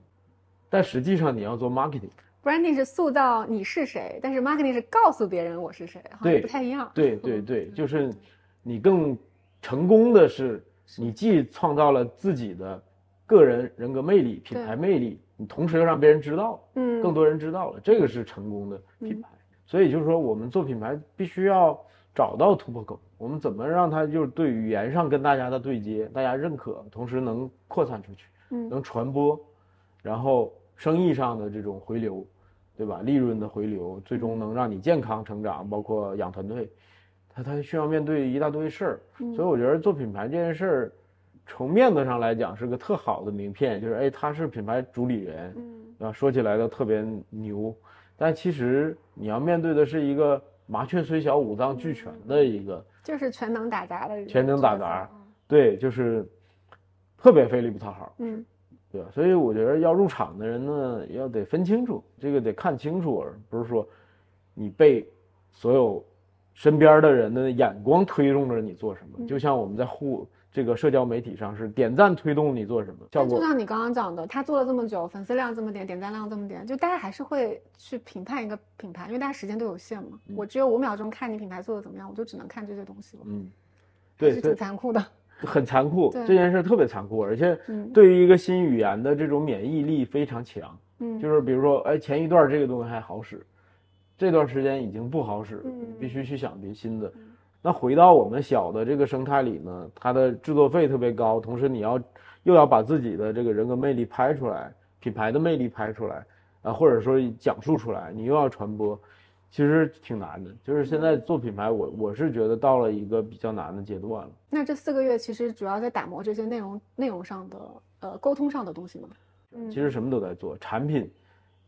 但实际上你要做 marketing，，branding 是塑造你是谁，但是 marketing 是告诉别人我是谁，好像对不太一样。对对对，就是你更成功的是，你既创造了自己的个人人格魅力、品牌魅力，你同时又让别人知道，嗯，更多人知道了，这个是成功的品牌。所以就是说，我们做品牌必须要找到突破口，我们怎么让它就是对语言上跟大家的对接，大家认可，同时能扩散出去，嗯能传播，然后生意上的这种回流，对吧？利润的回流，最终能让你健康成长，包括养团队，他他需要面对一大堆事儿。嗯。所以我觉得做品牌这件事儿，从面子上来讲是个特好的名片，就是哎，他是品牌主理人，嗯。啊，说起来都特别牛，但其实你要面对的是一个麻雀虽小五脏俱全。的一个，就是全能打杂的人，全能打杂，对，就是特别费力不讨好，嗯对吧？所以我觉得要入场的人呢，要得分清楚，这个得看清楚，而不是说你被所有身边的人的眼光推动着你做什么。就像我们在互这个社交媒体上是点赞推动你做什么，效果但就像你刚刚讲的，他做了这么久，粉丝量这么点，点赞量这么点，就大家还是会去评判一个品牌，因为大家时间都有限嘛。我只有五秒钟看你品牌做的怎么样，我就只能看这些东西了，嗯，对是挺残酷的。很残酷，这件事特别残酷，而且嗯对于一个新语言的这种免疫力非常强。嗯，就是比如说，哎，前一段这个东西还好使，这段时间已经不好使必须去想别新的。那回到我们小的这个生态里呢，它的制作费特别高，同时你要又要把自己的这个人格魅力拍出来，品牌的魅力拍出来，啊，或者说讲述出来，你又要传播，其实挺难的。就是现在做品牌，我我是觉得到了一个比较难的阶段了。那这四个月其实主要在打磨这些内容内容上的呃沟通上的东西吗。嗯其实什么都在做，产品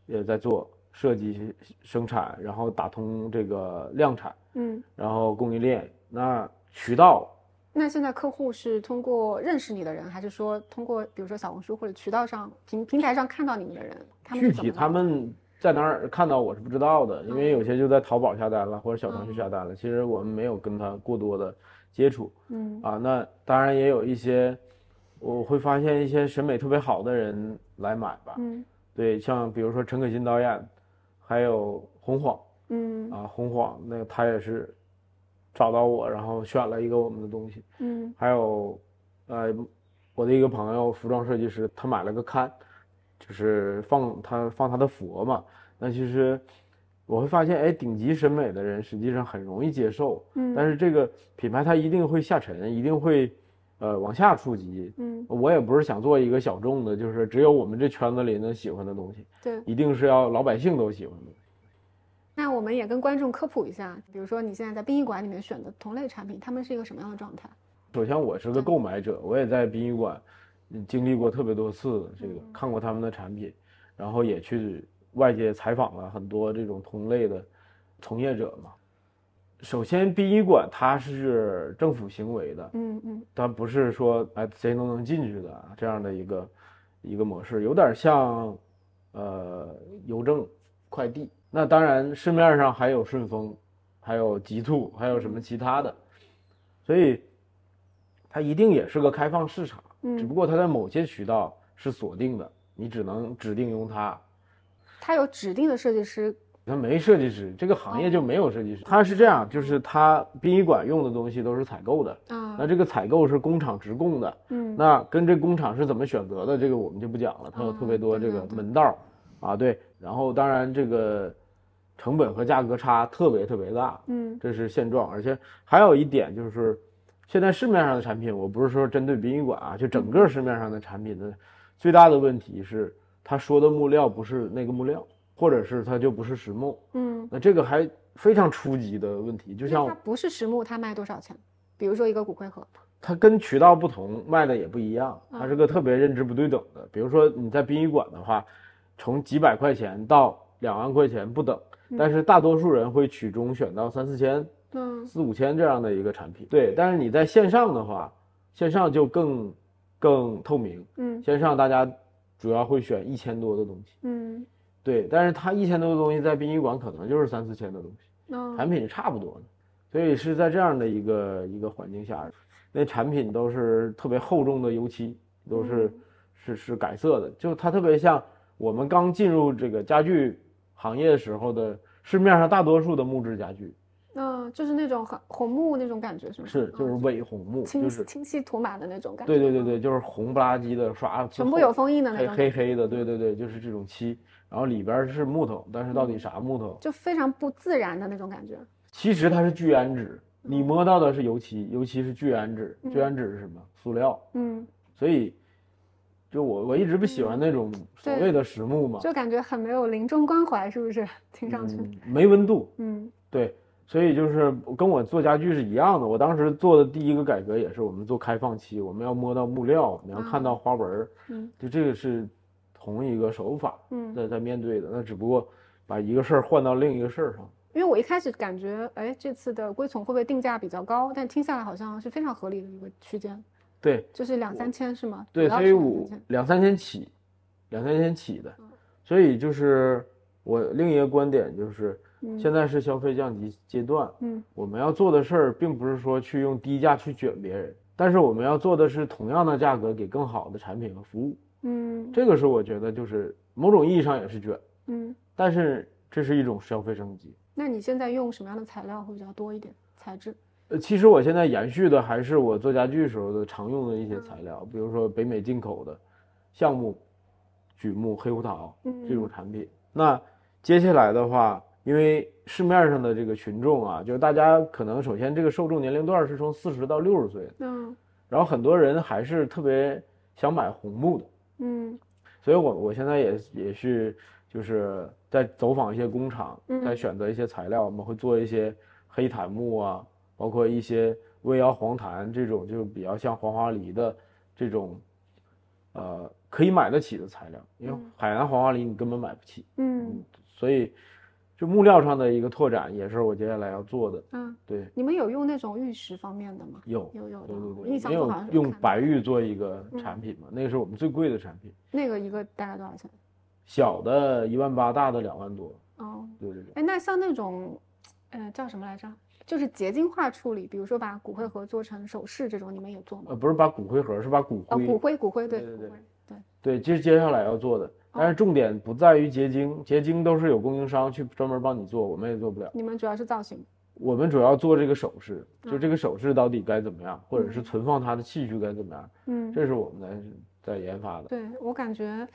也在做，设计、生产，然后打通这个量产，嗯，然后供应链，那渠道那现在客户是通过认识你的人，还是说通过比如说小红书或者渠道上平平台上看到你们的人？他们具体他们在哪儿看到我是不知道的，因为有些就在淘宝下单了或者小程序下单了，其实我们没有跟他过多的接触。嗯。啊。那当然也有一些，我会发现一些审美特别好的人来买吧，嗯。对，像比如说陈可辛导演，还有洪晃。嗯。啊，洪晃那个他也是找到我，然后选了一个我们的东西，嗯。还有呃我的一个朋友服装设计师，他买了个龛，就是放他放他的佛嘛。那其实我会发现，哎，顶级审美的人实际上很容易接受，嗯，但是这个品牌它一定会下沉，一定会呃往下触及。嗯我也不是想做一个小众的，就是只有我们这圈子里能喜欢的东西，对。一定是要老百姓都喜欢的。那我们也跟观众科普一下，比如说你现在在殡仪馆里面选的同类产品，他们是一个什么样的状态？首先，我是个购买者，我也在殡仪馆嗯经历过特别多次这个，看过他们的产品，然后也去外界采访了很多这种同类的从业者嘛。首先，殡仪馆它是政府行为的，嗯嗯它不是说哎谁都能进去的啊这样的一个一个模式，有点像呃邮政快递。那当然，市面上还有顺丰，还有极兔，还有什么其他的，所以它一定也是个开放市场，只不嗯过它在某些渠道是锁定的，你只能指定用它。它有指定的设计师，它没设计师，这个行业就没有设计师。它是这样，就是它殡仪馆用的东西都是采购的，啊那这个采购是工厂直供的，嗯那跟这工厂是怎么选择的，这个我们就不讲了，它有特别多这个门道儿啊，对。然后当然这个成本和价格差特别特别大，嗯这是现状。而且还有一点就是，现在市面上的产品，我不是说针对殡仪馆啊，就整个市面上的产品的最大的问题是，他说的木料不是那个木料，或者是它就不是实木，嗯，那这个还非常初级的问题，就像它不是实木，它卖多少钱？比如说一个骨灰盒，它跟渠道不同，卖的也不一样，嗯它是个特别认知不对等的。比如说你在殡仪馆的话，从几百块钱到两万块钱不等，但是大多数人会取中选到三四千、嗯四五千这样的一个产品。对，但是你在线上的话，线上就更更透明，嗯线上大家主要会选一千多的东西。嗯对，但是它一千多的东西在殡仪馆可能就是三四千的东西。嗯产品是差不多的，所以是在这样的一个一个环境下，那产品都是特别厚重的油漆，都是、嗯是是改色的，就它特别像我们刚进入这个家具行业时候的市面上大多数的木质家具，嗯，就是那种很红木那种感觉，是吗？是就是嗯伪红木，清就是清晰涂满的那种感觉。对对对对，就是红不拉几的刷，全部有封印的那黑种，黑黑的，对对对，就是这种漆，然后里边是木头，但是到底嗯啥木头？就非常不自然的那种感觉。其实它是聚氨酯，你摸到的是油漆，油漆是聚氨酯，聚氨酯是什么？塑料。嗯，所以，就我我一直不喜欢那种所谓的实木嘛，就感觉很没有临终关怀，是不是？听上去，嗯，没温度。嗯对，所以就是跟我做家具是一样的。我当时做的第一个改革也是，我们做开放期，我们要摸到木料，你要看到花纹儿，嗯就这个是同一个手法嗯，在在面对的，那只不过把一个事儿换到另一个事儿上。因为我一开始感觉，哎，这次的龟从会不会定价比较高？但听下来好像是非常合理的一个区间，对就是两三千是吗？对，所以我两三千起，两三千起的嗯，所以就是我另一个观点就是，嗯现在是消费降级阶段，嗯我们要做的事儿，并不是说去用低价去卷别人，但是我们要做的是同样的价格给更好的产品和服务。嗯这个是我觉得就是某种意义上也是卷，嗯。但是这是一种消费升级。那你现在用什么样的材料会比较多一点？材质？呃，其实我现在延续的还是我做家具时候的常用的一些材料，比如说北美进口的橡木、榉木、黑胡桃嗯这种产品。那接下来的话，因为市面上的这个群众啊，就是大家可能首先这个受众年龄段是从四十到六十岁，嗯然后很多人还是特别想买红木的，嗯。所以我我现在也也是就是在走访一些工厂，嗯在选择一些材料，我们会做一些黑檀木啊，包括一些微窑黄檀这种，就比较像黄花梨的这种，呃，可以买得起的材料，因为嗯海南黄花梨你根本买不起，嗯所以就木料上的一个拓展也是我接下来要做的。嗯，对，你们有用那种玉石方面的吗？有有有印象中好像是用白玉做一个嗯产品嘛，那个是我们最贵的产品，那个一个大概多少钱？小的一万八，大的两万多。哦，对对对。哎，那像那种，呃，叫什么来着？就是结晶化处理，比如说把骨灰盒做成首饰这种，你们也做吗？呃，不是把骨灰盒，是把骨哦，灰。骨灰，骨灰，对，对对对骨灰，对，对，这是接下来要做的，但是重点不在于结晶，结晶都是有供应商去专门帮你做，我们也做不了。你们主要是造型。我们主要做这个首饰，就嗯这个首饰到底该怎么样，或者是嗯存放它的器具该怎么样，嗯，这是我们在在研发的。对我感觉，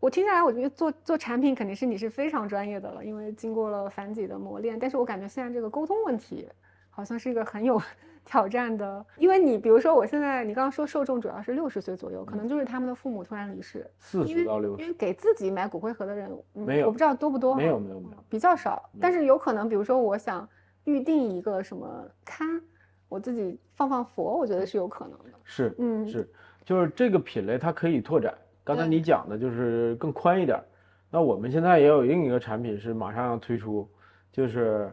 我听下来，我觉得做做产品肯定是你是非常专业的了，因为经过了繁几的磨练。但是我感觉现在这个沟通问题，好像是一个很有 挑战的，因为你比如说我现在你刚刚说受众主要是六十岁左右，可能就是他们的父母突然离世，四十到六十，因为给自己买骨灰盒的人，嗯没有我不知道多不多，没有没有没有，比较少，但是有可能，比如说我想预定一个什么龛，我自己放放佛，我觉得是有可能的。是嗯，是，就是这个品类它可以拓展。刚才你讲的就是更宽一点儿，那我们现在也有另一个产品是马上要推出，就是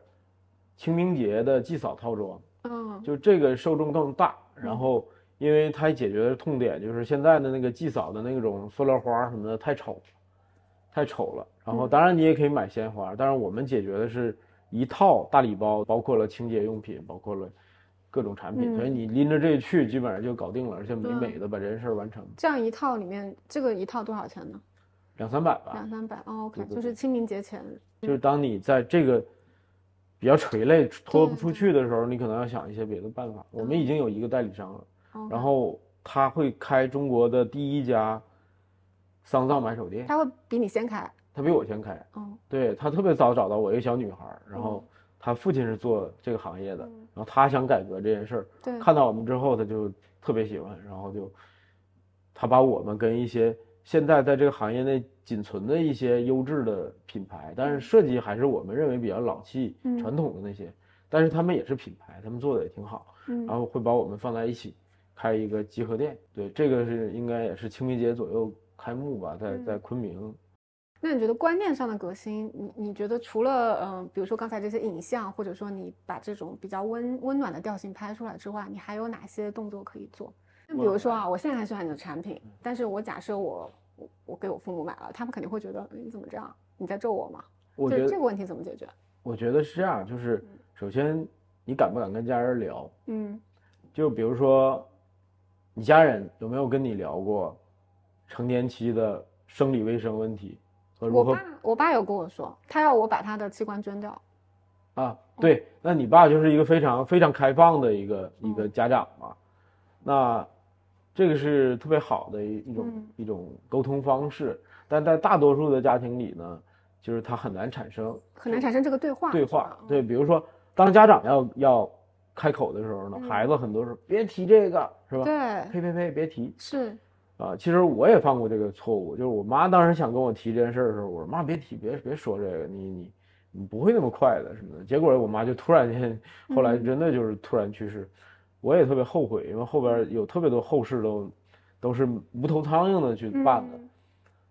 清明节的祭扫套装。嗯，就这个受众更大，然后因为它解决的痛点就是现在的那个祭扫的那种塑料花什么的太丑，太丑了。然后嗯当然你也可以买鲜花，但是我们解决的是一套大礼包，包括了清洁用品，包括了各种产品，嗯所以你拎着这去，基本上就搞定了，而且美嗯美的把这件事儿完成，这样一套里面，这个一套多少钱呢？两三百吧。两三百。哦，OK，对对就是清明节前。就是当你在这个比较垂泪拖不出去的时候，你可能要想一些别的办法。我们已经有一个代理商了，哦然后他会开中国的第一家丧葬买手店，他会比你先开。他比我先开。哦，对他特别早找到我一个小女孩儿，然后他父亲是做这个行业的，嗯然后他想改革这件事儿，对，看到我们之后他就特别喜欢，然后就他把我们跟一些现在在这个行业内仅存的一些优质的品牌，但是设计还是我们认为比较老气、嗯传统的那些，但是他们也是品牌，他们做的也挺好，嗯然后会把我们放在一起开一个集合店。对，这个是应该也是清明节左右开幕吧，在嗯在昆明。那你觉得观念上的革新，你你觉得除了嗯、呃比如说刚才这些影像，或者说你把这种比较温温暖的调性拍出来之外，你还有哪些动作可以做？那比如说啊，我现在很喜欢你的产品，但是我假设我我我给我父母买了，他们肯定会觉得你怎么这样？你在咒我吗？我觉得这这个问题怎么解决？我觉得是这样，就是首先你敢不敢跟家人聊？嗯就比如说，你家人有没有跟你聊过成年期的生理卫生问题和如何我爸我爸有跟我说，他要我把他的器官捐掉。啊？对，那你爸就是一个非常非常开放的一个一嗯个家长嘛，那这个是特别好的一一种嗯一种沟通方式，但在大多数的家庭里呢，就是它很难产生很难产生这个对话。对话。对，比如说当家长要要开口的时候呢，嗯孩子很多时候别提这个，是吧？对，呸呸呸，别提是，啊！其实我也犯过这个错误，就是我妈当时想跟我提这件事儿的时候，我说妈别提，别别说这个，你你你不会那么快的什么的。结果我妈就突然间，后来嗯真的就是突然去世，我也特别后悔，因为后边有特别多后事都都是无头苍蝇的去办的。嗯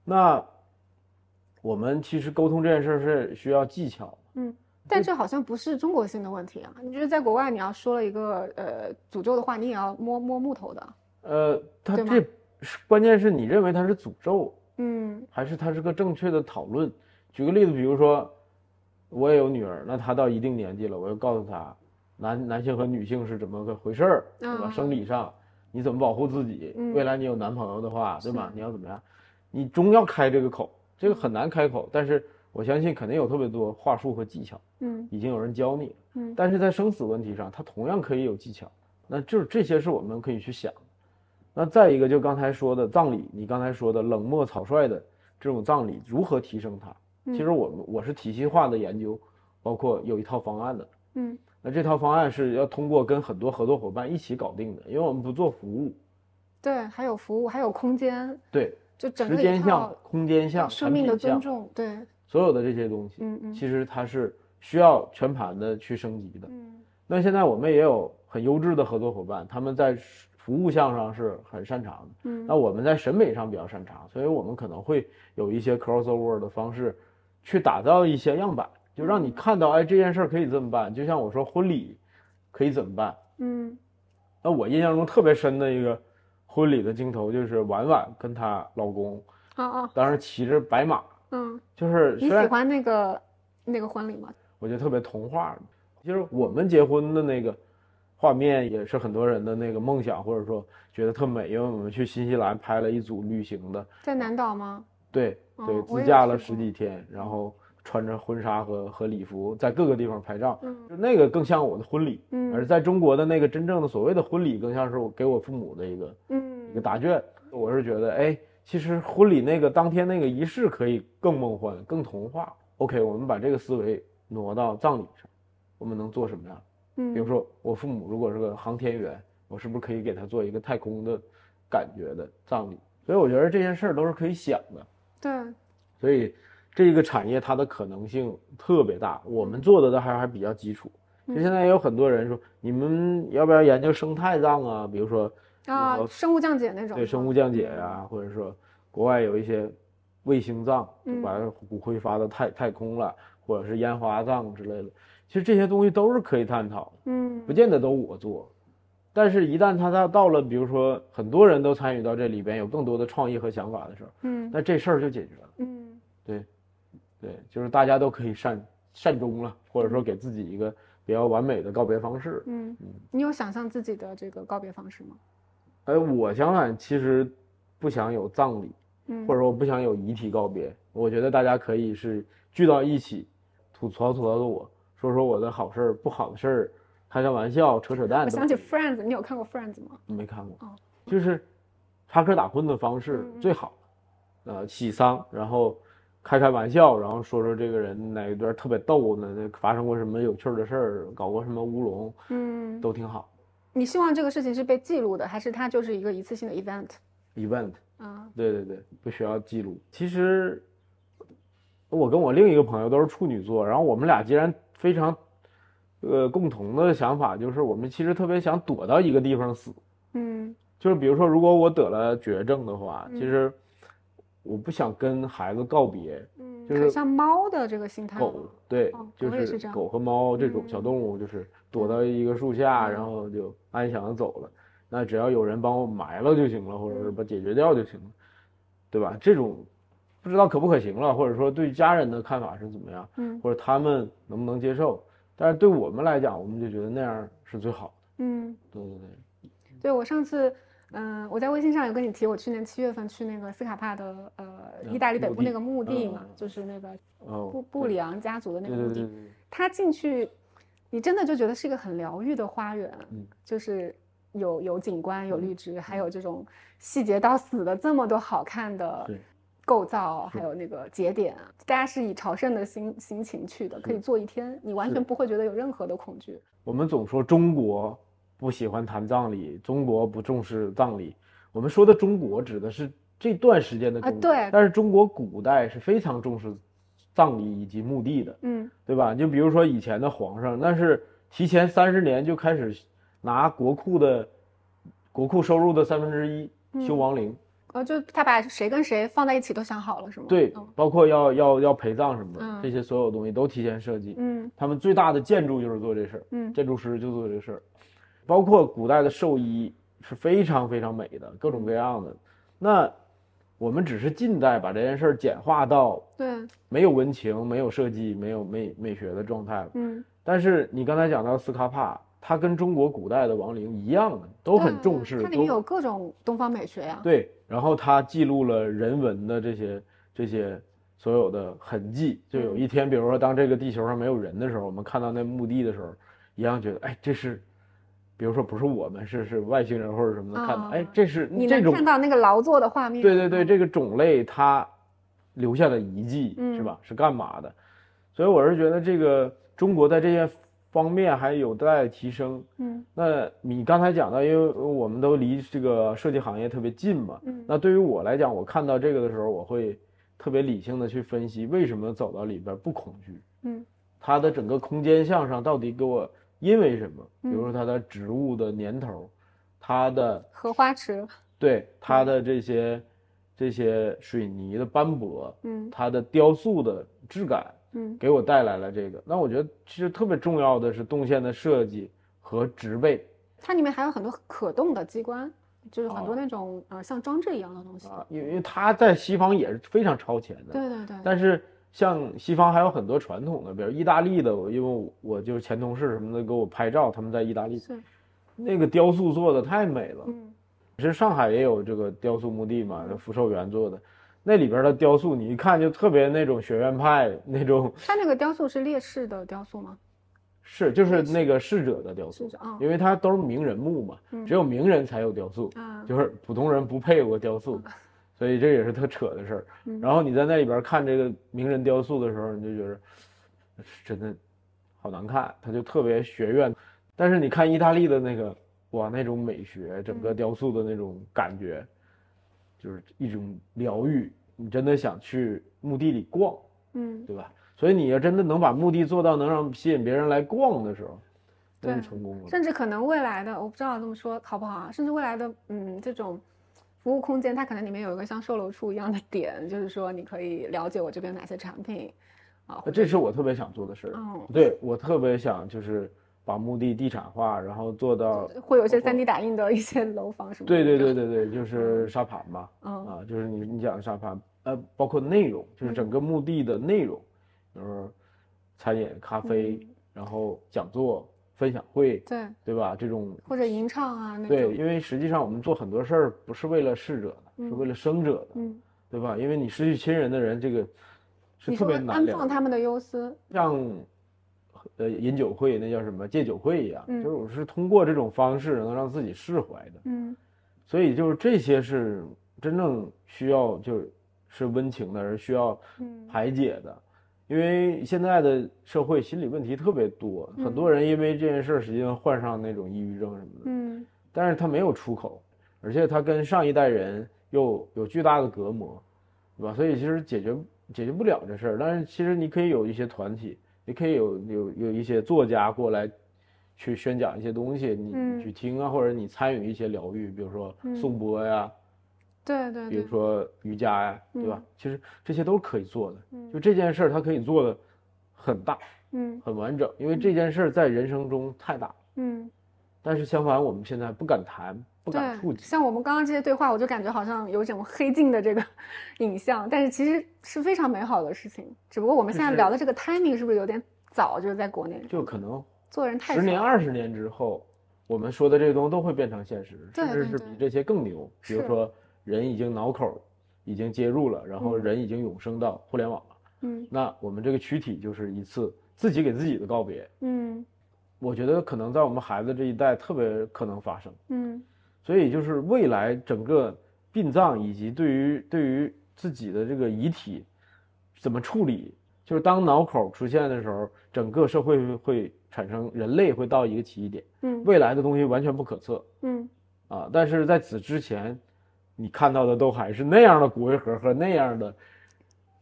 那我们其实沟通这件事儿是需要技巧，嗯，但这好像不是中国性的问题啊。你觉得在国外，你要说了一个呃诅咒的话，你也要摸摸木头的。呃，他这是关键是你认为它是诅咒，嗯还是它是个正确的讨论？举个例子，比如说，我也有女儿，那她到一定年纪了，我就告诉她，男男性和女性是怎么个回事儿，对吧？啊生理上你怎么保护自己？嗯未来你有男朋友的话，对吧？你要怎么样？你终要开这个口，这个很难开口，但是我相信肯定有特别多话术和技巧，嗯已经有人教你了。嗯但是在生死问题上，它同样可以有技巧。那就是这些是我们可以去想的。那再一个，就刚才说的葬礼，你刚才说的冷漠草率的这种葬礼，如何提升它？其实我们我是体系化的研究，包括有一套方案的。嗯那这套方案是要通过跟很多合作伙伴一起搞定的，因为我们不做服务，对，还有服务，还有空间，对，就整个时间项、空间项、生命的尊重。对，所有的这些东西，嗯嗯其实它是需要全盘的去升级的。嗯那现在我们也有很优质的合作伙伴，他们在服务项上是很擅长的。嗯那我们在审美上比较擅长，所以我们可能会有一些 crossover 的方式，去打造一些样板，就让你看到，哎，这件事儿可以这么办。就像我说婚礼可以怎么办？嗯那我印象中特别深的一个婚礼的镜头，就是婉婉跟她老公啊啊当时骑着白马，嗯，就是你喜欢那个那个婚礼吗？我觉得特别童话。就是我们结婚的那个画面，也是很多人的那个梦想，或者说觉得特美。因为我们去新西兰拍了一组旅行的，在南岛吗？对对，哦自驾了十几天，然后穿着婚纱和和礼服，在各个地方拍照，嗯就那个更像我的婚礼。嗯而在中国的那个真正的所谓的婚礼，更像是我给我父母的一个一个嗯答卷。我是觉得，哎，其实婚礼那个当天那个仪式可以更梦幻、更童话。OK，我们把这个思维挪到葬礼上，我们能做什么样？嗯，比如说，我父母如果是个航天员，我是不是可以给他做一个太空的感觉的葬礼？所以我觉得这件事儿都是可以想的。对，所以这个产业它的可能性特别大，我们做的都还还比较基础。就现在也有很多人说，你们要不要研究生态葬啊？比如说啊，生物降解那种，对生物降解呀、或者说国外有一些卫星葬，就把骨灰发到太太空了，或者是烟花葬之类的。其实这些东西都是可以探讨的，嗯不见得都我做。但是，一旦他到到了，比如说很多人都参与到这里边，有更多的创意和想法的时候，嗯那这事儿就解决了。嗯对，就是大家都可以善善终了，或者说给自己一个比较完美的告别方式。嗯，嗯你有想象自己的这个告别方式吗？哎，我想反其实不想有葬礼，嗯或者说不想有遗体告别。我觉得大家可以是聚到一起，吐槽吐槽的我，说说我的好事儿、不好的事儿，开开玩笑、扯扯淡。我想起 Friends，你有看过 Friends 吗？没看过哦，就是插科打诨的方式嗯最好，呃，喜丧，然后开开玩笑，然后说说这个人哪一段特别逗呢，那发生过什么有趣的事儿，搞过什么乌龙，嗯，都挺好。你希望这个事情是被记录的，还是它就是一个一次性的 event？event，啊，对对对，不需要记录。其实我跟我另一个朋友都是处女座，然后我们俩既然非常呃共同的想法，就是我们其实特别想躲到一个地方死。嗯就是比如说，如果我得了绝症的话，嗯其实我不想跟孩子告别。嗯，就是像猫的这个心态。狗，对哦，就是狗和猫这种小嗯动物，就是躲到一个树下，嗯然后就安详的走了。那只要有人帮我埋了就行了，或者是把解决掉就行了，对吧？这种不知道可不可行了，或者说对家人的看法是怎么样，嗯或者他们能不能接受？但是对我们来讲，我们就觉得那样是最好的嗯，对对对。对我上次。嗯，我在微信上有跟你提，我去年七月份去那个斯卡帕的呃嗯意大利北部那个墓地嘛嗯，就是那个哦，布布里昂家族的那个墓地。他进去，你真的就觉得是一个很疗愈的花园，嗯就是有有景观、有绿植，还有这种细节到死的这么多好看的构造，还有那个节点，大家是以朝圣的心心情去的，可以坐一天，你完全不会觉得有任何的恐惧。我们总说中国不喜欢谈葬礼，中国不重视葬礼。我们说的中国指的是这段时间的中国，啊对但是中国古代是非常重视葬礼以及墓地的，嗯对吧？就比如说以前的皇上，那是提前三十年就开始拿国库的国库收入的三分之一修嗯亡陵，呃，就他把谁跟谁放在一起都想好了，是吗？对嗯，包括要要要陪葬什么的，嗯这些所有东西都提前设计。嗯他们最大的建筑就是做这事儿，嗯建筑师就做这事儿，包括古代的寿衣是非常非常美的，各种各样的。那我们只是近代把这件事儿简化到对，没有文情、没有设计、没有美美学的状态了。嗯，但是你刚才讲到斯卡帕，它跟中国古代的亡灵一样的，都很重视，都它里面有各种东方美学呀。对，然后它记录了人文的这些这些所有的痕迹。就有一天，比如说当这个地球上没有人的时候，我们看到那墓地的时候，一样觉得，哎，这是，比如说不是我们，是是外星人或者什么的看到，啊哎，这是你这看到那个劳作的画面。对对对，嗯这个种类它留下的遗迹嗯是吧？是干嘛的？所以我是觉得这个中国在这些方面还有待提升。嗯那你刚才讲到，因为我们都离这个设计行业特别近嘛，嗯那对于我来讲，我看到这个的时候，我会特别理性的去分析为什么走到里边不恐惧，嗯它的整个空间向上到底给我因为什么？比嗯如说它的植物的年头，它的荷花池。对它的这些这些水泥的斑驳，嗯它的雕塑的质感，嗯给我带来了这个。那我觉得其实特别重要的是动线的设计和植被。它里面还有很多可动的机关，就是很多哦那种、呃像装置一样的东西。因为它在西方也是非常超前的，对对对。但是像西方还有很多传统的，比如意大利的，我因为我我就是前同事什么的给我拍照，他们在意大利。是。那个雕塑做的太美了。嗯。其实上海也有这个雕塑墓地嘛，福寿园做的，那里边的雕塑你一看就特别那种学院派那种，它那个雕塑是烈士的雕塑吗？是就是那个逝者的雕塑因为它都是名人墓嘛，嗯。只有名人才有雕塑，啊，就是普通人不配有个雕塑，所以这也是特扯的事儿。嗯然后你在那里边看这个名人雕塑的时候，你就觉得真的好难看，它就特别学院。但是你看意大利的那个，哇，那种美学，整个雕塑的那种感觉，就是一种疗愈。你真的想去墓地里逛，嗯，对吧？所以你要真的能把墓地做到能让吸引别人来逛的时候，那就成功了。甚至可能未来的我不知道这么说好不好啊，甚至未来的嗯这种服务空间，它可能里面有一个像售楼处一样的点，就是说你可以了解我这边有哪些产品啊，这是我特别想做的事儿。嗯对我特别想就是把墓地地产化，然后做到会有一些 3D 打印的一些楼房什么的。对对对对对，就是沙盘嘛，嗯啊，就是你你讲的沙盘，呃，包括内容，就是整个墓地的内容，比如说餐饮、咖啡，然后讲座、分享会，对，对吧？这种或者吟唱啊那对，因为实际上我们做很多事儿不是为了逝者的，是为了生者的，嗯，对吧？因为你失去亲人的人，这个是特别难。放他们的忧思，像呃饮酒会，那叫什么戒酒会一样，嗯就是我是通过这种方式能让自己释怀的。嗯所以就是这些是真正需要就是是温情的，而需要嗯排解的。因为现在的社会心理问题特别多，很多人因为这件事儿实际上患上那种抑郁症什么的，嗯但是他没有出口，而且他跟上一代人又有巨大的隔膜，对吧？所以其实解决解决不了这事儿。但是其实你可以有一些团体，你可以有有有一些作家过来去宣讲一些东西，你去听啊，或者你参与一些疗愈，比如说颂钵呀，对对对比如，说瑜伽呀，对吧嗯？其实这些都是可以做的。嗯就这件事儿，它可以做的很大嗯很完整，因为这件事儿在人生中太大。嗯，但是相反，我们现在不敢谈，不敢触，及。像我们刚刚这些对话，我就感觉好像有一种黑镜的这个 影像，但是其实是非常美好的事情。只不过我们现在聊的这个 timing 是不是有点早？就是在国内就可能做人太十年、二十年之后，我们说的这些东西都会变成现实，甚至是比这些更牛。比如说，人已经脑口已经接入了，然后嗯。人已经永生到互联网了，嗯。那我们这个躯体就是一次自己给自己的告别。嗯。我觉得可能在我们孩子这一代特别可能发生，嗯。所以就是未来整个殡葬以及对于对于自己的这个遗体怎么处理，就是当脑口出现的时候，整个社会会会产生人类会到一个奇异点，嗯。未来的东西完全不可测。嗯。啊！但是在此之前，你看到的都还是那样的骨灰盒和那样的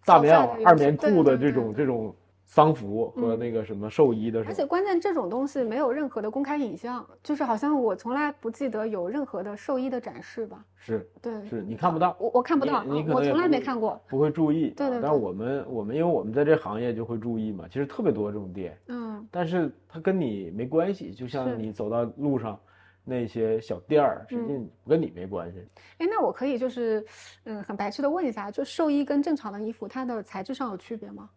大棉袄、二棉裤的这种这种丧服和嗯那个什么寿衣的而且关键这种东西没有任何的公开影像，就是好像我从来不记得有任何的寿衣的展示吧？是对，是你看不到，我我看不到，我从来没看过。不会注意，对对但是我们我们因为我们在这行业就会注意嘛，其实特别多这种店，嗯。但是它跟你没关系，就像你走到路上那些小店儿，实际嗯跟你没关系。哎，那我可以就是，嗯，很白痴的问一下，就寿衣跟正常的衣服，它的材质上有区别吗？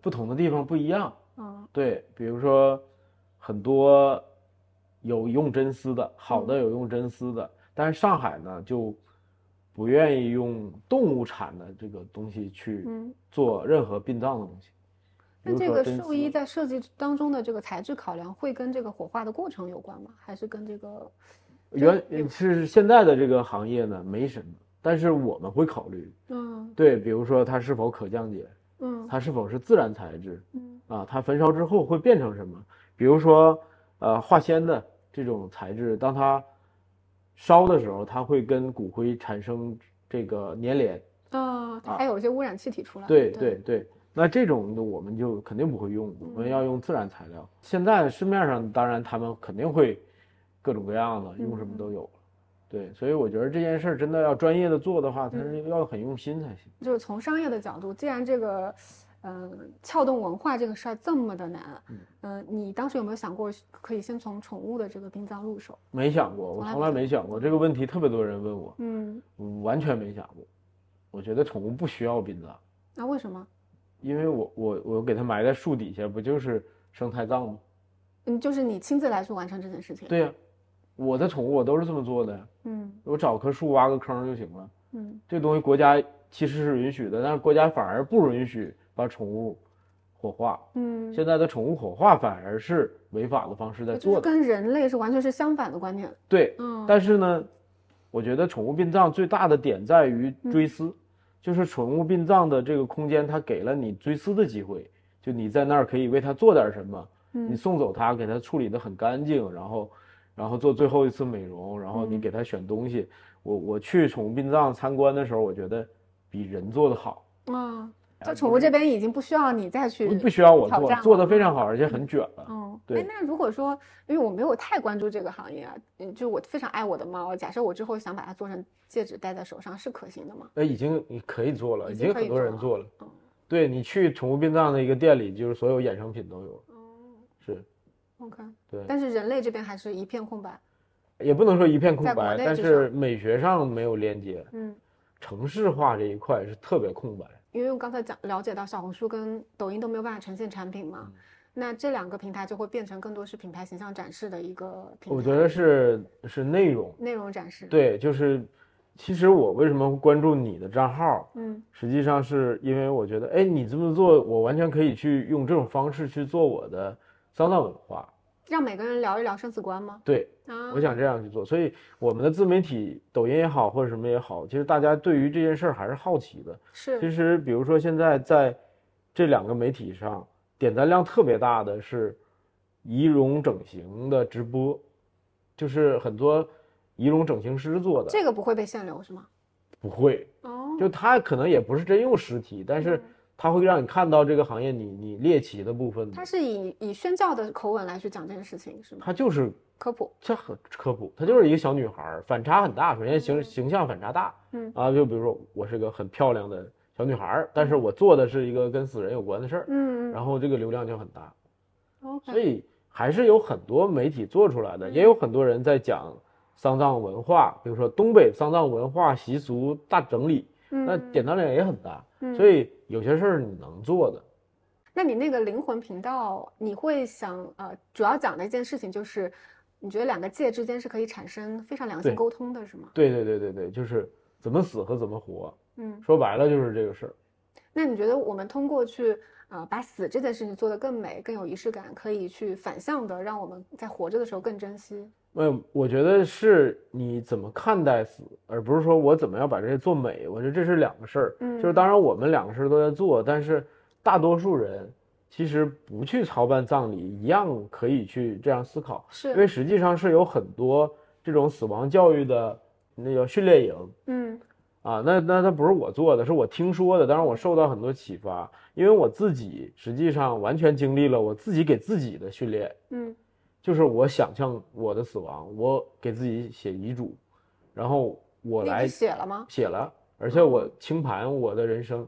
不同的地方不一样，嗯对，比如说很多有用真丝的，好的有用真丝的，但是上海呢就不愿意用动物产的这个东西去嗯，做任何殡葬的东西。那这个寿衣在设计当中的这个材质考量，会跟这个火化的过程有关吗？还是跟这个？原是现在的这个行业呢没什么，但是我们会考虑，嗯对，比如说它是否可降解，嗯它是否是自然材质嗯啊，它焚烧之后会变成什么？比如说，呃，化纤的这种材质，当它烧的时候，它会跟骨灰产生这个粘连，啊，它啊还有一些污染气体出来。对对对。那这种的我们就肯定不会用，我们要用自然材料。现在市面上当然他们肯定会各种各样的，用什么都有。对，所以我觉得这件事儿真的要专业的做的话，它是要很用心才行。就是从商业的角度，既然这个，嗯、撬动文化这个事儿这么的难，嗯、你当时有没有想过可以先从宠物的这个殡葬入手？没想过，我从来没想过这个问题，特别多人问我，嗯，我完全没想过。我觉得宠物不需要殡葬，那为什么？因为我我我给它埋在树底下，不就是生态葬吗？嗯，就是你亲自来去完成这件事情。对呀、我的宠物我都是这么做的呀，嗯我找棵树挖个坑就行了。嗯这东西国家其实是允许的，但是国家反而不允许把宠物火化。嗯，现在的宠物火化反而是违法的方式在就是做的。跟人类是完全是相反的观念。对，嗯，但是呢，我觉得宠物殡葬最大的点在于追思，就是宠物殡葬的这个空间，它给了你追思的机会，就你在那儿可以为它做点什么，你嗯。送走它，给它处理得很干净，然后，然后做最后一次美容，然后你嗯。给它选东西。我我去宠物殡葬参观的时候，我觉得比人做的好，啊，哎就宠物这边已经不需要你再去不不需要我做，做了得非常好，而且很卷了。嗯，对哎，那如果说，因为我没有太关注这个行业啊，嗯，就我非常爱我的猫，假设我之后想把它做成戒指戴在手上，是可行的吗？哎，已经你可以做了，已经很多人做做了。嗯对你去宠物殡葬的一个店里，就是所有衍生品都有。嗯是，，OK，对，但是人类这边还是一片空白。也不能说一片空白，但是美学上没有连接，嗯，城市化这一块是特别空白。因为我刚才讲了解到小红书跟抖音都没有办法呈现产品嘛，那这两个平台就会变成更多是品牌形象展示的一个平台。我觉得是是内容，内容展示。对，就是其实我为什么关注你的账号，嗯实际上是因为我觉得，哎，你这么做，我完全可以去用这种方式去做我的丧葬文化。让每个人聊一聊生死观吗？对，啊，我想这样去做，所以我们的自媒体，抖音也好，或者什么也好，其实大家对于这件事儿还是好奇的。是其实，比如说现在在这两个媒体上，点赞量特别大的是仪容整形的直播，就是很多仪容整形师做的，这个不会被限流是吗？不会，哦，就他可能也不是真用实体，但是他会让你看到这个行业你你猎奇的部分，他是以以宣教的口吻来去讲这件事情是吗？他就是科普。这很科普，她就是一个小女孩儿，反差很大。首先形形象反差大，嗯。啊，就比如说我是个很漂亮的小女孩儿，但是我做的是一个跟死人有关的事儿，嗯然后这个流量就很大，，OK，所以还是有很多媒体做出来的，也有很多人在讲丧葬文化，比如说东北丧葬文化习俗大整理，那嗯点赞量也很大，嗯。所以有些事儿你能做的，那你那个灵魂频道，你会想呃，主要讲的一件事情就是，你觉得两个界之间是可以产生非常良性沟通的，是吗？对对对对对，就是怎么死和怎么活，嗯，说白了就是这个事儿。那你觉得我们通过去呃把死这件事情做得更美、更有仪式感，可以去反向的让我们在活着的时候更珍惜？呃，我觉得是你怎么看待死，而不是说我怎么样把这些做美。我觉得这是两个事儿。嗯就是当然我们两个事儿都在做，但是大多数人其实不去操办葬礼，一样可以去这样思考，是，因为实际上是有很多这种死亡教育的那个训练营嗯啊，那那那不是我做的，是我听说的，当然我受到很多启发，因为我自己实际上完全经历了我自己给自己的训练。嗯就是我想象我的死亡，我给自己写遗嘱，然后我来写了吗？写了，而且我清盘我的人生，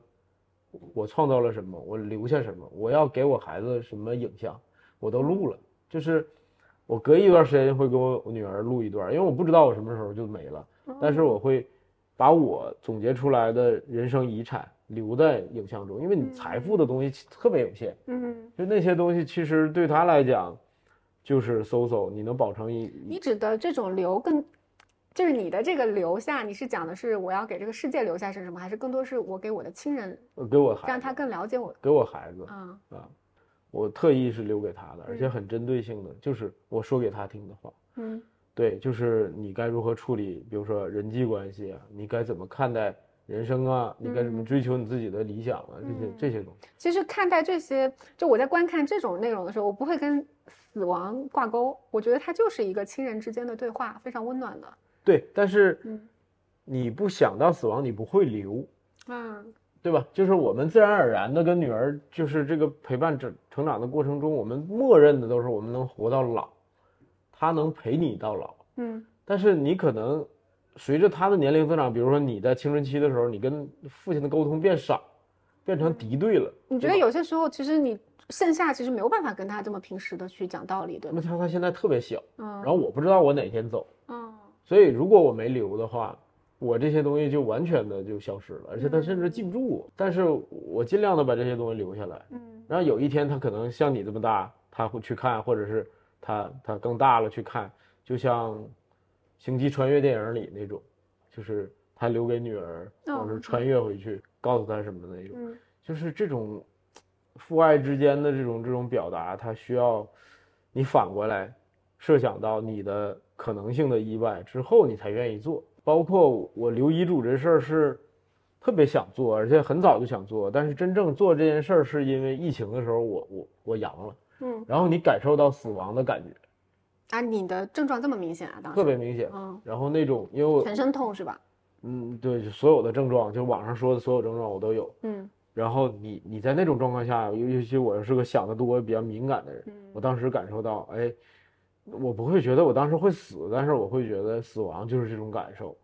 我创造了什么，我留下什么，我要给我孩子什么影像，我都录了。就是我隔一段时间会给我女儿录一段，因为我不知道我什么时候就没了，但是我会把我总结出来的人生遗产留在影像中，因为你财富的东西特别有限。嗯，就那些东西，其实对他来讲，就是搜搜，你能保证一你指的这种留更，就是你的这个留下，你是讲的是我要给这个世界留下是什么，还是更多是我给我的亲人，呃给我孩子，让他更了解我？给我孩子啊，啊，我特意是留给他的，而且嗯很针对性的，就是我说给他听的话。嗯对，就是你该如何处理，比如说人际关系啊，你该怎么看待人生啊，你该怎么嗯追求你自己的理想啊，这些嗯这些东西。其实看待这些，就我在观看这种内容的时候，我不会跟死亡挂钩，我觉得它就是一个亲人之间的对话，非常温暖的。对，但是嗯你不想到死亡，你不会留。嗯对吧？就是我们自然而然的跟女儿，就是这个陪伴成成长的过程中，我们默认的都是我们能活到老，她能陪你到老。嗯但是你可能随着她的年龄增长，比如说你在青春期的时候，你跟父亲的沟通变少，变成敌对了。你觉得有些时候，其实你线下其实没有办法跟他这么平时的去讲道理，对吗？那么她她现在特别小，嗯，然后我不知道我哪天走，嗯所以如果我没留的话，我这些东西就完全的就消失了，而且他甚至记不住我。但是我尽量的把这些东西留下来。嗯然后有一天他可能像你这么大，他会去看，或者是他他更大了去看，就像《星际穿越》电影里那种，就是他留给女儿，哦或者是穿越回去告诉他什么的那种，嗯就是这种父爱之间的这种这种表达，它需要你反过来设想到你的可能性的意外之后，你才愿意做。包括我留遗嘱这事儿是特别想做，而且很早就想做，但是真正做这件事儿是因为疫情的时候我我我阳了，嗯然后你感受到死亡的感觉啊，你的症状这么明显啊？当时特别明显，嗯，然后那种因为我全身痛是吧？嗯对，所有的症状，就网上说的所有症状我都有。嗯然后你你在那种状况下，尤尤其我是个想得多、比较敏感的人，嗯我当时感受到，哎，我不会觉得我当时会死，但是我会觉得死亡就是这种感受。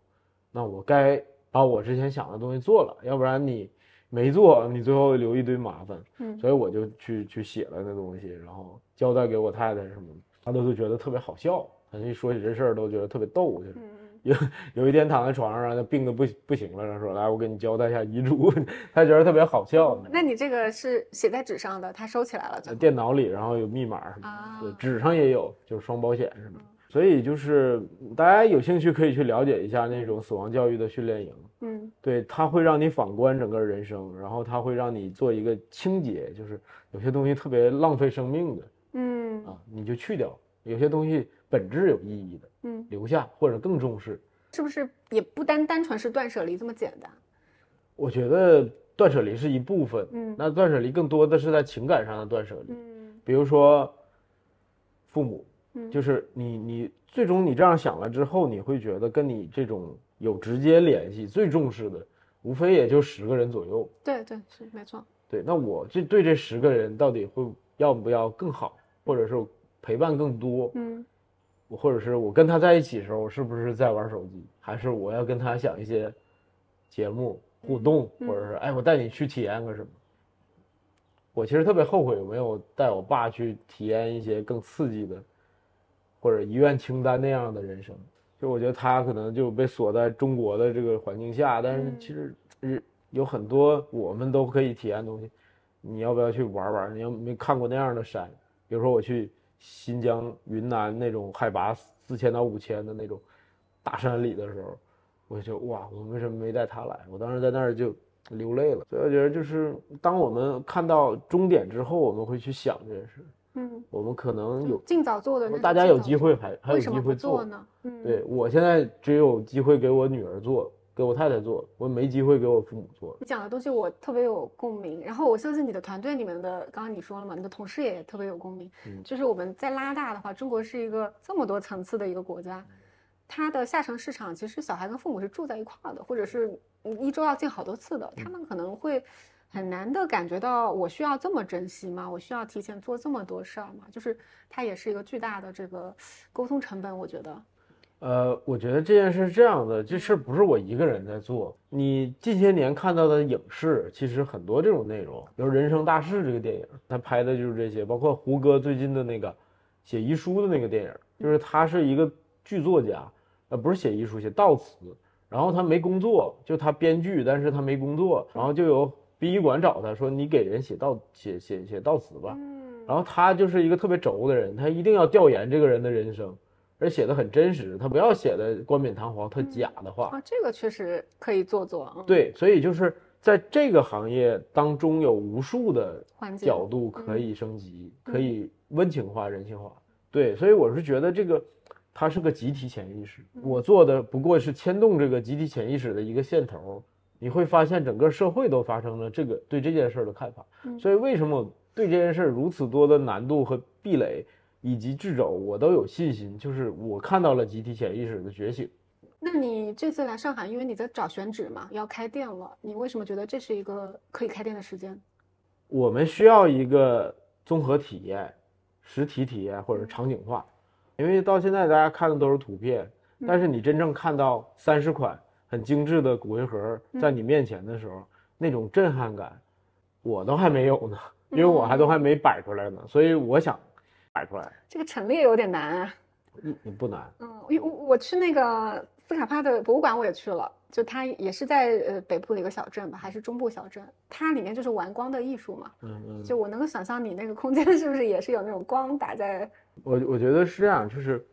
那我该把我之前想的东西做了，要不然你没做，你最后留一堆麻烦。嗯所以我就去去写了那东西，然后交代给我太太什么的，她都是觉得特别好笑，她一说起这事儿都觉得特别逗，就是嗯有 有一天躺在床上，然后他病的不不行了，然后说来我给你交代一下遗嘱，他觉得特别好笑。那你这个是写在纸上的，他收起来了就电脑里，然后有密码什么啊的，对，纸上也有，就是双保险什么的。所以就是大家有兴趣可以去了解一下那种死亡教育的训练营，嗯对，它会让你反观整个人生，然后它会让你做一个清洁，就是有些东西特别浪费生命的嗯啊，你就去掉；有些东西本质有意义的嗯，留下，或者更重视。是不是也不单单纯是断舍离这么简单？我觉得断舍离是一部分，嗯那断舍离更多的是在情感上的断舍离，嗯比如说父母，嗯就是你你最终你这样想了之后，你会觉得跟你这种有直接联系、最重视的，无非也就十个人左右。对对是没错。对，那我这对这十个人到底会要不要更好，或者是陪伴更多，嗯我或者是我跟他在一起的时候，我是不是在玩手机，还是我要跟他想一些节目互动，嗯或者是哎，我带你去体验个什么。我其实特别后悔有没有带我爸去体验一些更刺激的，或者遗愿清单那样的人生。就我觉得他可能就被锁在中国的这个环境下，但是嗯其实日有很多我们都可以体验的东西。你要不要去玩玩？你要没看过那样的山，比如说我去新疆、云南那种海拔四千到五千的那种大山里的时候，我就哇，我为什么没带他来？我当时在那儿就流泪了。所以我觉得就是当我们看到终点之后，我们会去想这件事。嗯，我们可能有，尽早做的大家有机会还还有机会做做呢？嗯，对我现在只有机会给我女儿做，给我太太做，我没机会给我父母做。你讲的东西我特别有共鸣，然后我相信你的团队里面的，刚刚你说了嘛，你的同事也特别有共鸣。嗯就是我们在拉大的话，中国是一个这么多层次的一个国家，它的下沉市场其实小孩跟父母是住在一块儿的，或者是一周要见好多次的，他们可能会很难的感觉到我需要这么珍惜吗？我需要提前做这么多事儿吗？就是它也是一个巨大的这个沟通成本，我觉得。呃，我觉得这件事是这样的，这事儿不是我一个人在做。你近些年看到的影视，其实很多这种内容，比如《人生大事》这个电影，他拍的就是这些，包括胡歌最近的那个写遗书的那个电影，就是他是一个剧作家，呃，不是写遗书，写悼词，然后他没工作，就他编剧，但是他没工作，然后就有殡仪馆找他说，你给人写悼写写写悼词吧，嗯然后他就是一个特别轴的人，他一定要调研这个人的人生，而写的很真实，他不要写的冠冕堂皇、特假的话。啊，这个确实可以做做，嗯，对，所以就是在这个行业当中，有无数的角度可以升级，可以温情化、人性化。对，所以我是觉得这个它是个集体潜意识，我做的不过是牵动这个集体潜意识的一个线头。你会发现整个社会都发生了这个对这件事儿的看法。嗯所以为什么我对这件事儿如此多的难度和壁垒以及智肘，我都有信心，就是我看到了集体潜意识的觉醒。那你这次来上海，因为你在找选址嘛，要开店了，你为什么觉得这是一个可以开店的时间？我们需要一个综合体验，实体体验或者场景化，因为到现在大家看的都是图片，但是你真正看到三十款很精致的骨灰盒在你面前的时候，那种震撼感，我都还没有呢，因为我还都还没摆出来呢，所以我想摆出来，这个陈列有点难啊。你你不难，嗯，因为我我去那个斯卡帕的博物馆，我也去了，就它也是在呃北部的一个小镇吧，还是中部小镇，它里面就是玩光的艺术嘛。嗯嗯，就我能够想象你那个空间是不是也是有那种光打在，我我觉得是这样，就是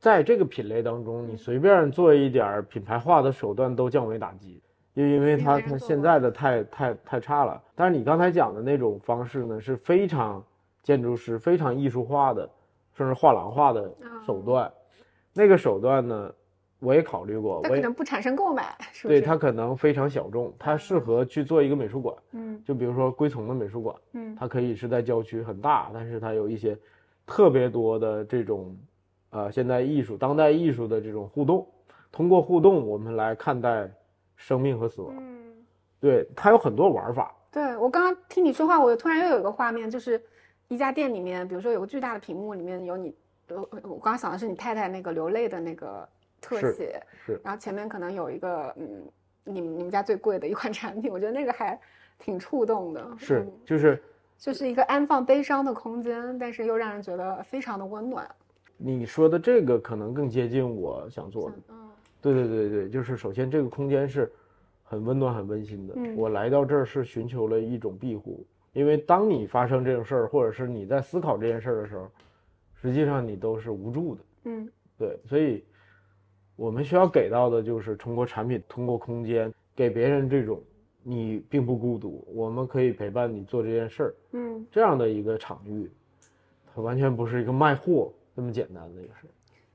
在这个品类当中，你随便做一点品牌化的手段都降维打击，因因为它它现在的太太太差了。但是你刚才讲的那种方式呢，是非常建筑师非常艺术化的，甚至画廊化的手段。那个手段呢，我也考虑过，它可能不产生购买，是不是？对它可能非常小众，它适合去做一个美术馆，嗯就比如说归从的美术馆。嗯它可以是在郊区很大，但是它有一些特别多的这种呃现代艺术、当代艺术的这种互动。通过互动，我们来看待生命和死亡。嗯。对，它有很多玩法。对我刚刚听你说话，我突然又有一个画面，就是一家店里面，比如说有个巨大的屏幕，里面有你，呃，我刚刚想的是你太太那个流泪的那个特写，是然后前面可能有一个，嗯，你们你们家最贵的一款产品，我觉得那个还挺触动的，是嗯，就是就是一个安放悲伤的空间，但是又让人觉得非常的温暖。你说的这个可能更接近我想做的。嗯对对对对，就是首先这个空间是很温暖、很温馨的。嗯我来到这儿是寻求了一种庇护，因为当你发生这种事儿，或者是你在思考这件事儿的时候，实际上你都是无助的。嗯对，所以我们需要给到的就是通过产品、通过空间，给别人这种你并不孤独，我们可以陪伴你做这件事儿嗯，这样的一个场域，它完全不是一个卖货那么简单的一个事儿。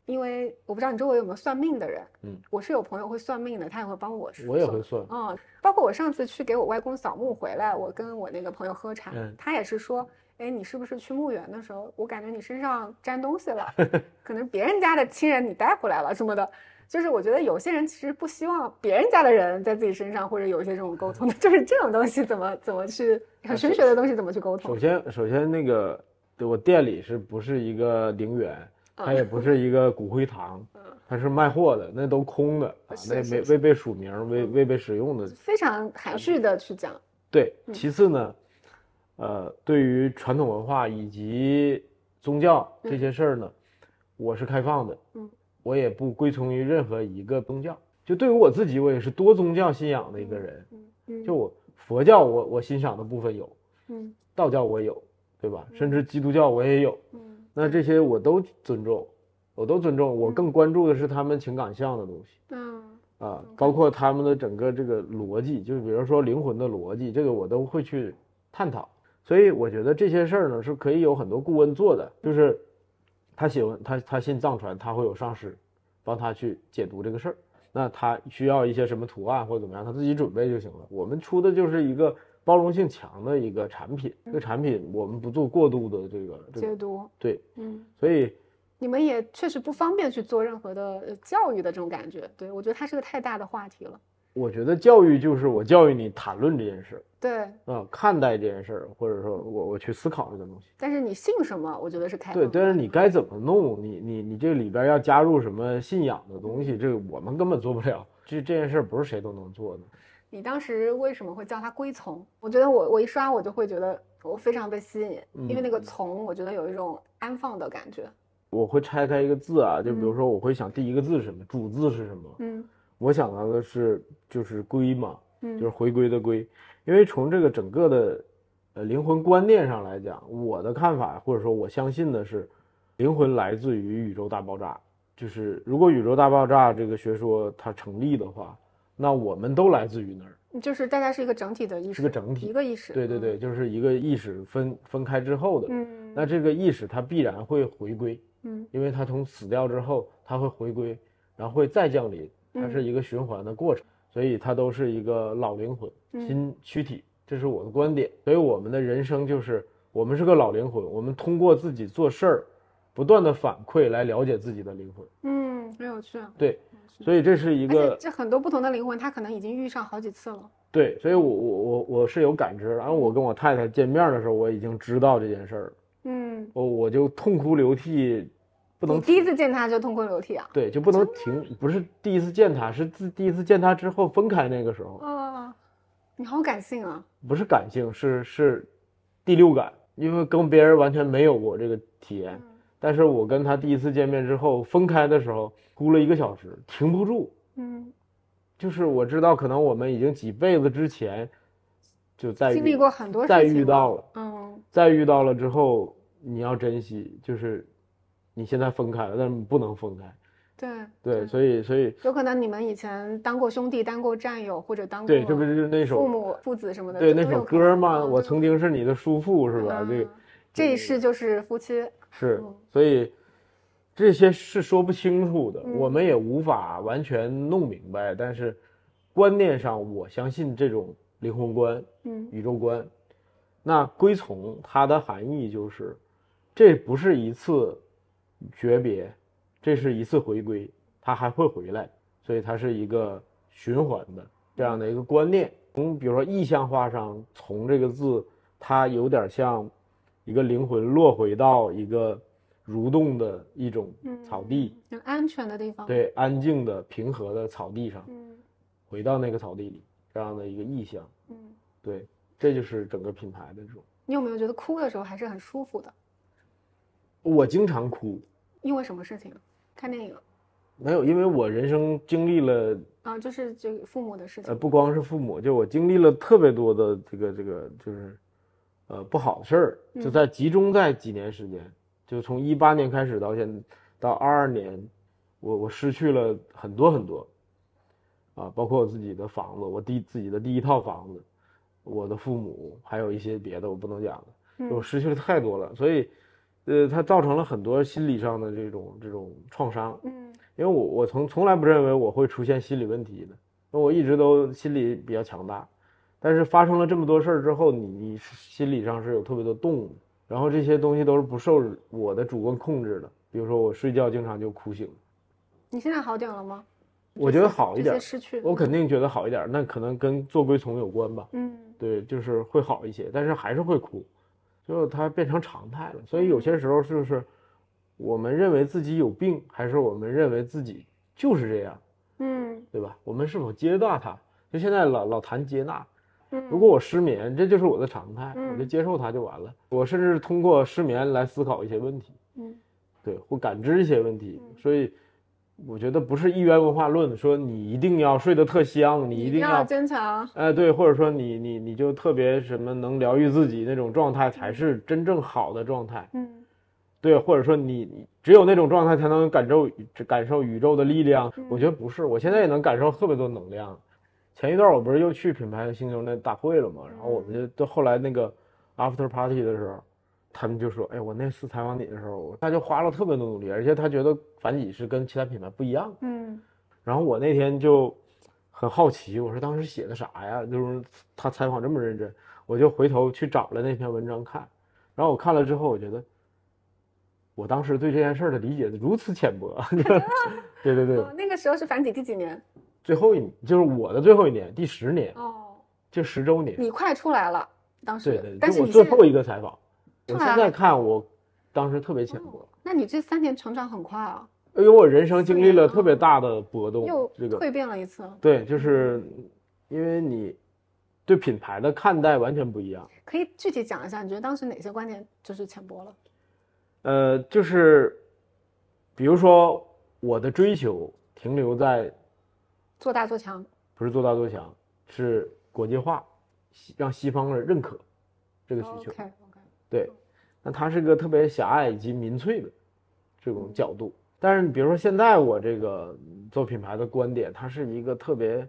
因为我不知道你周围有没有算命的人，嗯，我是有朋友会算命的，他也会帮我我也会算，嗯，包括我上次去给我外公扫墓回来，我跟我那个朋友喝茶，嗯他也是说，哎，你是不是去墓园的时候，我感觉你身上沾东西了，可能别人家的亲人你带回来了什么的。就是我觉得有些人其实不希望别人家的人在自己身上或者有一些这种沟通的，就是这种东西怎么怎么去很玄学的东西怎么去沟通首？先，首先那个对我店里是不是一个陵园？它也不是一个骨灰堂，它是卖货的，那都空的那没未被署名、未未被使用的。非常含蓄的去讲，对，嗯。其次呢，呃，对于传统文化以及宗教这些事儿呢，我是开放的，嗯，我也不归从于任何一个宗教。就对于我自己，我也是多宗教信仰的一个人。嗯，就我佛教我，我欣赏的部分有，嗯。道教我有，对吧？甚至基督教我也有。嗯那这些我都尊重，我都尊重。我更关注的是他们情感向的东西嗯啊，包括他们的整个这个逻辑，就是比如说灵魂的逻辑，这个我都会去探讨。所以我觉得这些事儿呢是可以有很多顾问做的，就是他喜欢他他信藏传，他会有上师帮他去解读这个事儿。那他需要一些什么图案或者怎么样，他自己准备就行了。我们出的就是一个包容性强的一个产品，这个产品我们不做过度的这个这个解读，对，嗯。所以你们也确实不方便去做任何的呃教育的这种感觉，对我觉得它是个太大的话题了。我觉得教育就是我教育你谈论这件事儿对，啊，看待这件事儿，或者说我我去思考这个东西。但是你信什么，我觉得是开放对，但是你该怎么弄？你你你这里边要加入什么信仰的东西？这个我们根本做不了。这这件事儿不是谁都能做的。你当时为什么会叫它龟从？我觉得我我一刷我就会觉得我非常被吸引，因为那个从我觉得有一种安放的感觉。我会拆开一个字啊，就比如说我会想第一个字是什么，主字是什么？嗯我想到的是就是归嘛，嗯，就是回归的归。因为从这个整个的呃灵魂观念上来讲，我的看法或者说我相信的是，灵魂来自于宇宙大爆炸。就是如果宇宙大爆炸这个学说它成立的话，那我们都来自于那儿，就是大家是一个整体的意识，是个整体一个意识。对对对，就是一个意识分分开之后的。嗯，那这个意识它必然会回归，嗯因为它从死掉之后，它会回归，然后会再降临，它嗯是一个循环的过程，所以它都是一个老灵魂、嗯新躯体，这是我的观点。所以我们的人生就是，我们是个老灵魂，我们通过自己做事儿，不断的反馈来了解自己的灵魂。嗯，很有去。对，所以这是一个这很多不同的灵魂，他可能已经遇上好几次了。对，所以我我我我是有感知。然后我跟我太太见面的时候，我已经知道这件事儿了，嗯，我我就痛哭流涕，不能你第一次见他就痛哭流涕啊？对，就不能停，不是第一次见他，是自第一次见他之后分开那个时候，啊，你好感性啊！不是感性，是是第六感，因为跟别人完全没有过这个体验。但是我跟他第一次见面之后分开的时候，哭了一个小时，停不住。嗯，就是我知道，可能我们已经几辈子之前就在经历过很多事再遇到了，嗯再遇到了之后，你要珍惜，就是你现在分开了，但是不能分开。对对，所以所以有可能你们以前当过兄弟、当过战友，或者当过对，这不是那首父母、父子什么的，对那首歌嘛，我曾经是你的叔父，是吧？这嗯个这一世就是夫妻。是嗯，所以这些是说不清楚的，嗯我们也无法完全弄明白。但是观念上，我相信这种灵魂观、嗯宇宙观。那归从它的含义就是，这不是一次诀别，这是一次回归，它还会回来，所以它是一个循环的这样的一个观念。从比如说意象化上，从这个字，它有点像一个灵魂落回到一个蠕动的一种草地，很安全的地方。，对，安静的、平和的草地上，嗯回到那个草地里，这样的一个意象。嗯，对，这就是整个品牌的这种。你有没有觉得哭的时候还是很舒服的？我经常哭，因为什么事情？看电影没有，因为我人生经历了，啊，就是这个父母的事情呃，情。不光是父母，就我经历了特别多的这个这个就是，呃，不好的事儿，就嗯。在集中在几年时间，就从一八年开始到现到二二年，我我失去了很多很多，啊，包括我自己的房子，我第自己的第一套房子，我的父母，还有一些别的我不能讲的，我嗯失去了太多了，所以，呃，它造成了很多心理上的这种这种创伤。嗯。因为我我从从来不认为我会出现心理问题的，因为我一直都心理比较强大，但是发生了这么多事儿之后，你你心理上是有特别多动的，然后这些东西都是不受我的主观控制的，比如说我睡觉经常就哭醒，你现在好点了吗？我觉得好一点我肯定觉得好一点，那可能跟做归从有关吧，嗯对，就是会好一些，但是还是会哭，就它变成常态了，所以有些时候就是我们认为自己有病，还是我们认为自己就是这样。嗯对吧？我们是否接纳它？就现在老老谈接纳，嗯，如果我失眠，这就是我的常态，嗯我就接受它就完了。我甚至通过失眠来思考一些问题，嗯对，或感知一些问题。嗯所以，我觉得不是一元文化论，说你一定要睡得特香，你你一定要，坚强，哎，对，或者说你你你就特别什么能疗愈自己那种状态才是真正好的状态。嗯对，或者说你你只有那种状态才能感受感受宇宙的力量。嗯我觉得不是，我现在也能感受特别多能量。前一段我不是又去品牌星球那大会了嘛，然后我们就到后来那个 after party 的时候，他们就说，哎，我那次采访你的时候，他就花了特别多努力，而且他觉得反己是跟其他品牌不一样。嗯然后我那天就很好奇，我说当时写的啥呀？就是他采访这么认真，我就回头去找了那篇文章看，然后我看了之后，我觉得我当时对这件事儿的理解如此浅薄。对对对，哦，那个时候是反几第几年？最后一年就是我的最后一年，第十年，哦，就十周年。你快出来了，当时，对对，但是我最后一个采访，我现在看我当时特别浅薄哦，那你这三年成长很快啊，因为我人生经历了特别大的波动又，这个蜕变了一次。对，就是因为你对品牌的看待完全不一样。可以具体讲一下，你觉得当时哪些观点就是浅薄了？呃，就是比如说我的追求停留在做大做强，不是做大做强，是国际化，西让西方人认可这个需求。OK OK，对，那它是个特别狭隘以及民粹的这种角度。但是，比如说现在我这个嗯做品牌的观点，它是一个特别，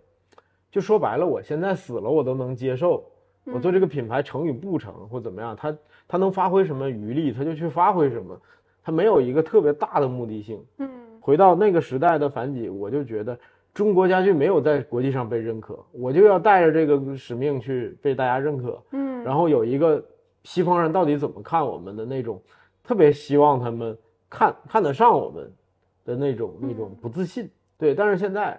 就说白了，我现在死了我都能接受。我做这个品牌成与不成或怎么样，它它能发挥什么余力，它就去发挥什么，它没有一个特别大的目的性。嗯回到那个时代的反击，我就觉得中国家具没有在国际上被认可，我就要带着这个使命去被大家认可。嗯，然后有一个西方人到底怎么看我们的那种，特别希望他们看看得上我们的那种那种不自信。对，但是现在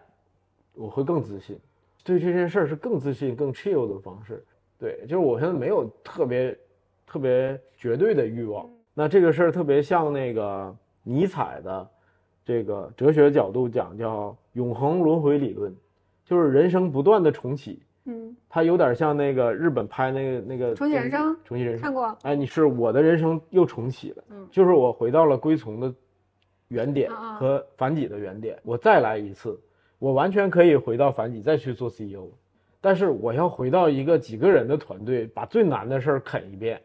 我会更自信，对这件事儿是更自信、更 chill 的方式。对，就是我现在没有特别特别绝对的欲望。那这个事儿特别像那个尼采的这个哲学角度讲，叫永恒轮回理论，就是人生不断的重启。嗯，它有点像那个日本拍那个那个重启人生重启人生看。过，哎，你是我的人生又重启了，嗯就是我回到了归从的原点和反己的原点，我再来一次，我完全可以回到反己再去做 CEO，但是我要回到一个几个人的团队，把最难的事儿啃一遍，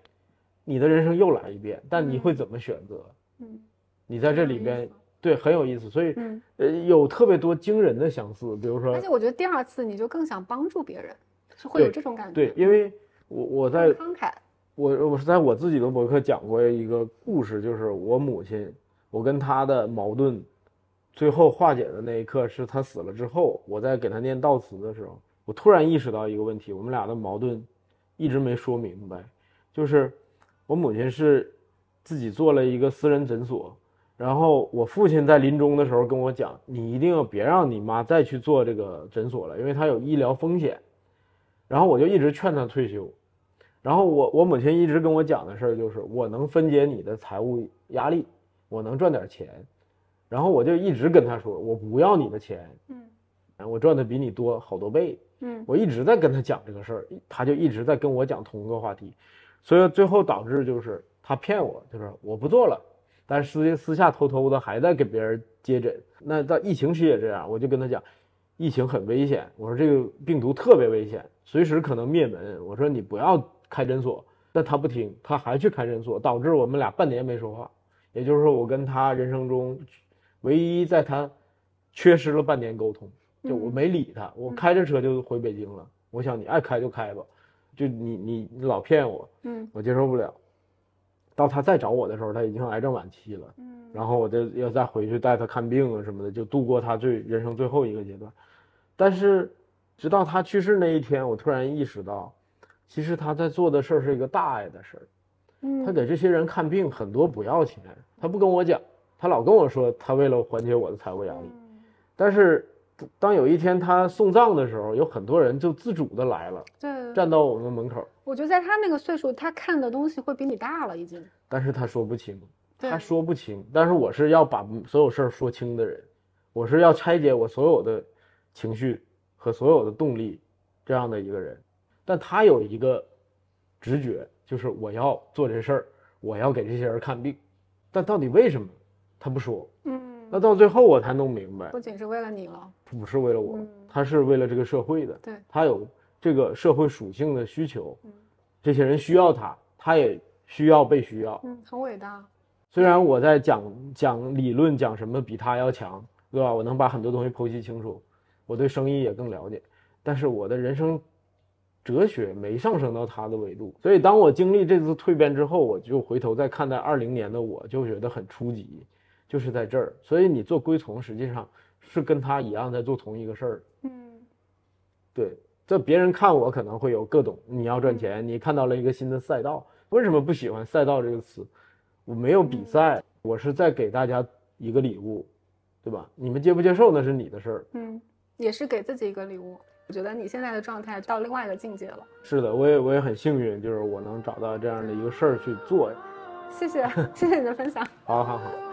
你的人生又来一遍，但你会怎么选择？嗯，你在这里边对很有意思，所以嗯，呃有特别多惊人的相似，比如说而且我觉得第二次你就更想帮助别人，是会有这种感觉。对，因为我我在慷慨，我我是在我自己的博客讲过一个故事，就是我母亲，我跟她的矛盾，最后化解的那一刻是她死了之后，我在给她念悼词的时候，我突然意识到一个问题，我们俩的矛盾一直没说明白，就是我母亲是自己做了一个私人诊所，然后我父亲在临终的时候跟我讲，你一定要别让你妈再去做这个诊所了，因为她有医疗风险。然后我就一直劝她退休，然后我我母亲一直跟我讲的事儿就是，我能分解你的财务压力，我能赚点钱，然后我就一直跟她说，我不要你的钱，嗯。我赚的比你多好多倍，嗯。我一直在跟她讲这个事儿，她就一直在跟我讲同一个话题，所以最后导致就是她骗我，就是我不做了，但私私下偷偷的还在给别人接诊。那到疫情期也这样，我就跟他讲，疫情很危险，我说这个病毒特别危险，随时可能灭门。我说你不要开诊所，但他不听，他还去开诊所，导致我们俩半年没说话。也就是说，我跟他人生中唯一在他缺失了半年沟通，就我没理他，我开着车就回北京了。我想你爱开就开吧，就你你你老骗我，嗯我接受不了。到他再找我的时候，他已经癌症晚期了，嗯然后我就要再回去带他看病啊什么的，就度过他最人生最后一个阶段。但是，直到他去世那一天，我突然意识到，其实他在做的事儿是一个大爱的事儿。嗯，他给这些人看病很多不要钱，他不跟我讲，他老跟我说他为了缓解我的财务压力。但是当有一天他送葬的时候，有很多人就自主的来了，对，站到我们门口，我觉得在他那个岁数，他看的东西会比你大了，已经。但是他说不清，对他说不清。但是我是要把所有事儿说清的人，我是要拆解我所有的情绪和所有的动力这样的一个人。但他有一个直觉，就是我要做这事儿，我要给这些人看病。但到底为什么，他不说。嗯，那到最后我才弄明白，不仅是为了你了，不是为了我嗯，他是为了这个社会的。对，他有这个社会属性的需求嗯，这些人需要他，他也需要被需要。嗯，很伟大。虽然我在讲讲理论，讲什么比他要强，对吧？我能把很多东西剖析清楚，我对生意也更了解，但是我的人生哲学没上升到他的维度。所以当我经历这次蜕变之后，我就回头再看待二零年的我，就觉得很初级，就是在这儿。所以你做归从，实际上是跟他一样在做同一个事儿。嗯对，这别人看我可能会有各种，你要赚钱，你看到了一个新的赛道，为什么不喜欢赛道这个词？我没有比赛，我是在给大家一个礼物，对吧？你们接不接受那是你的事儿。嗯，也是给自己一个礼物。我觉得你现在的状态到另外一个境界了。是的，我也我也很幸运，就是我能找到这样的一个事儿去做。谢谢，谢谢你的分享。好好好。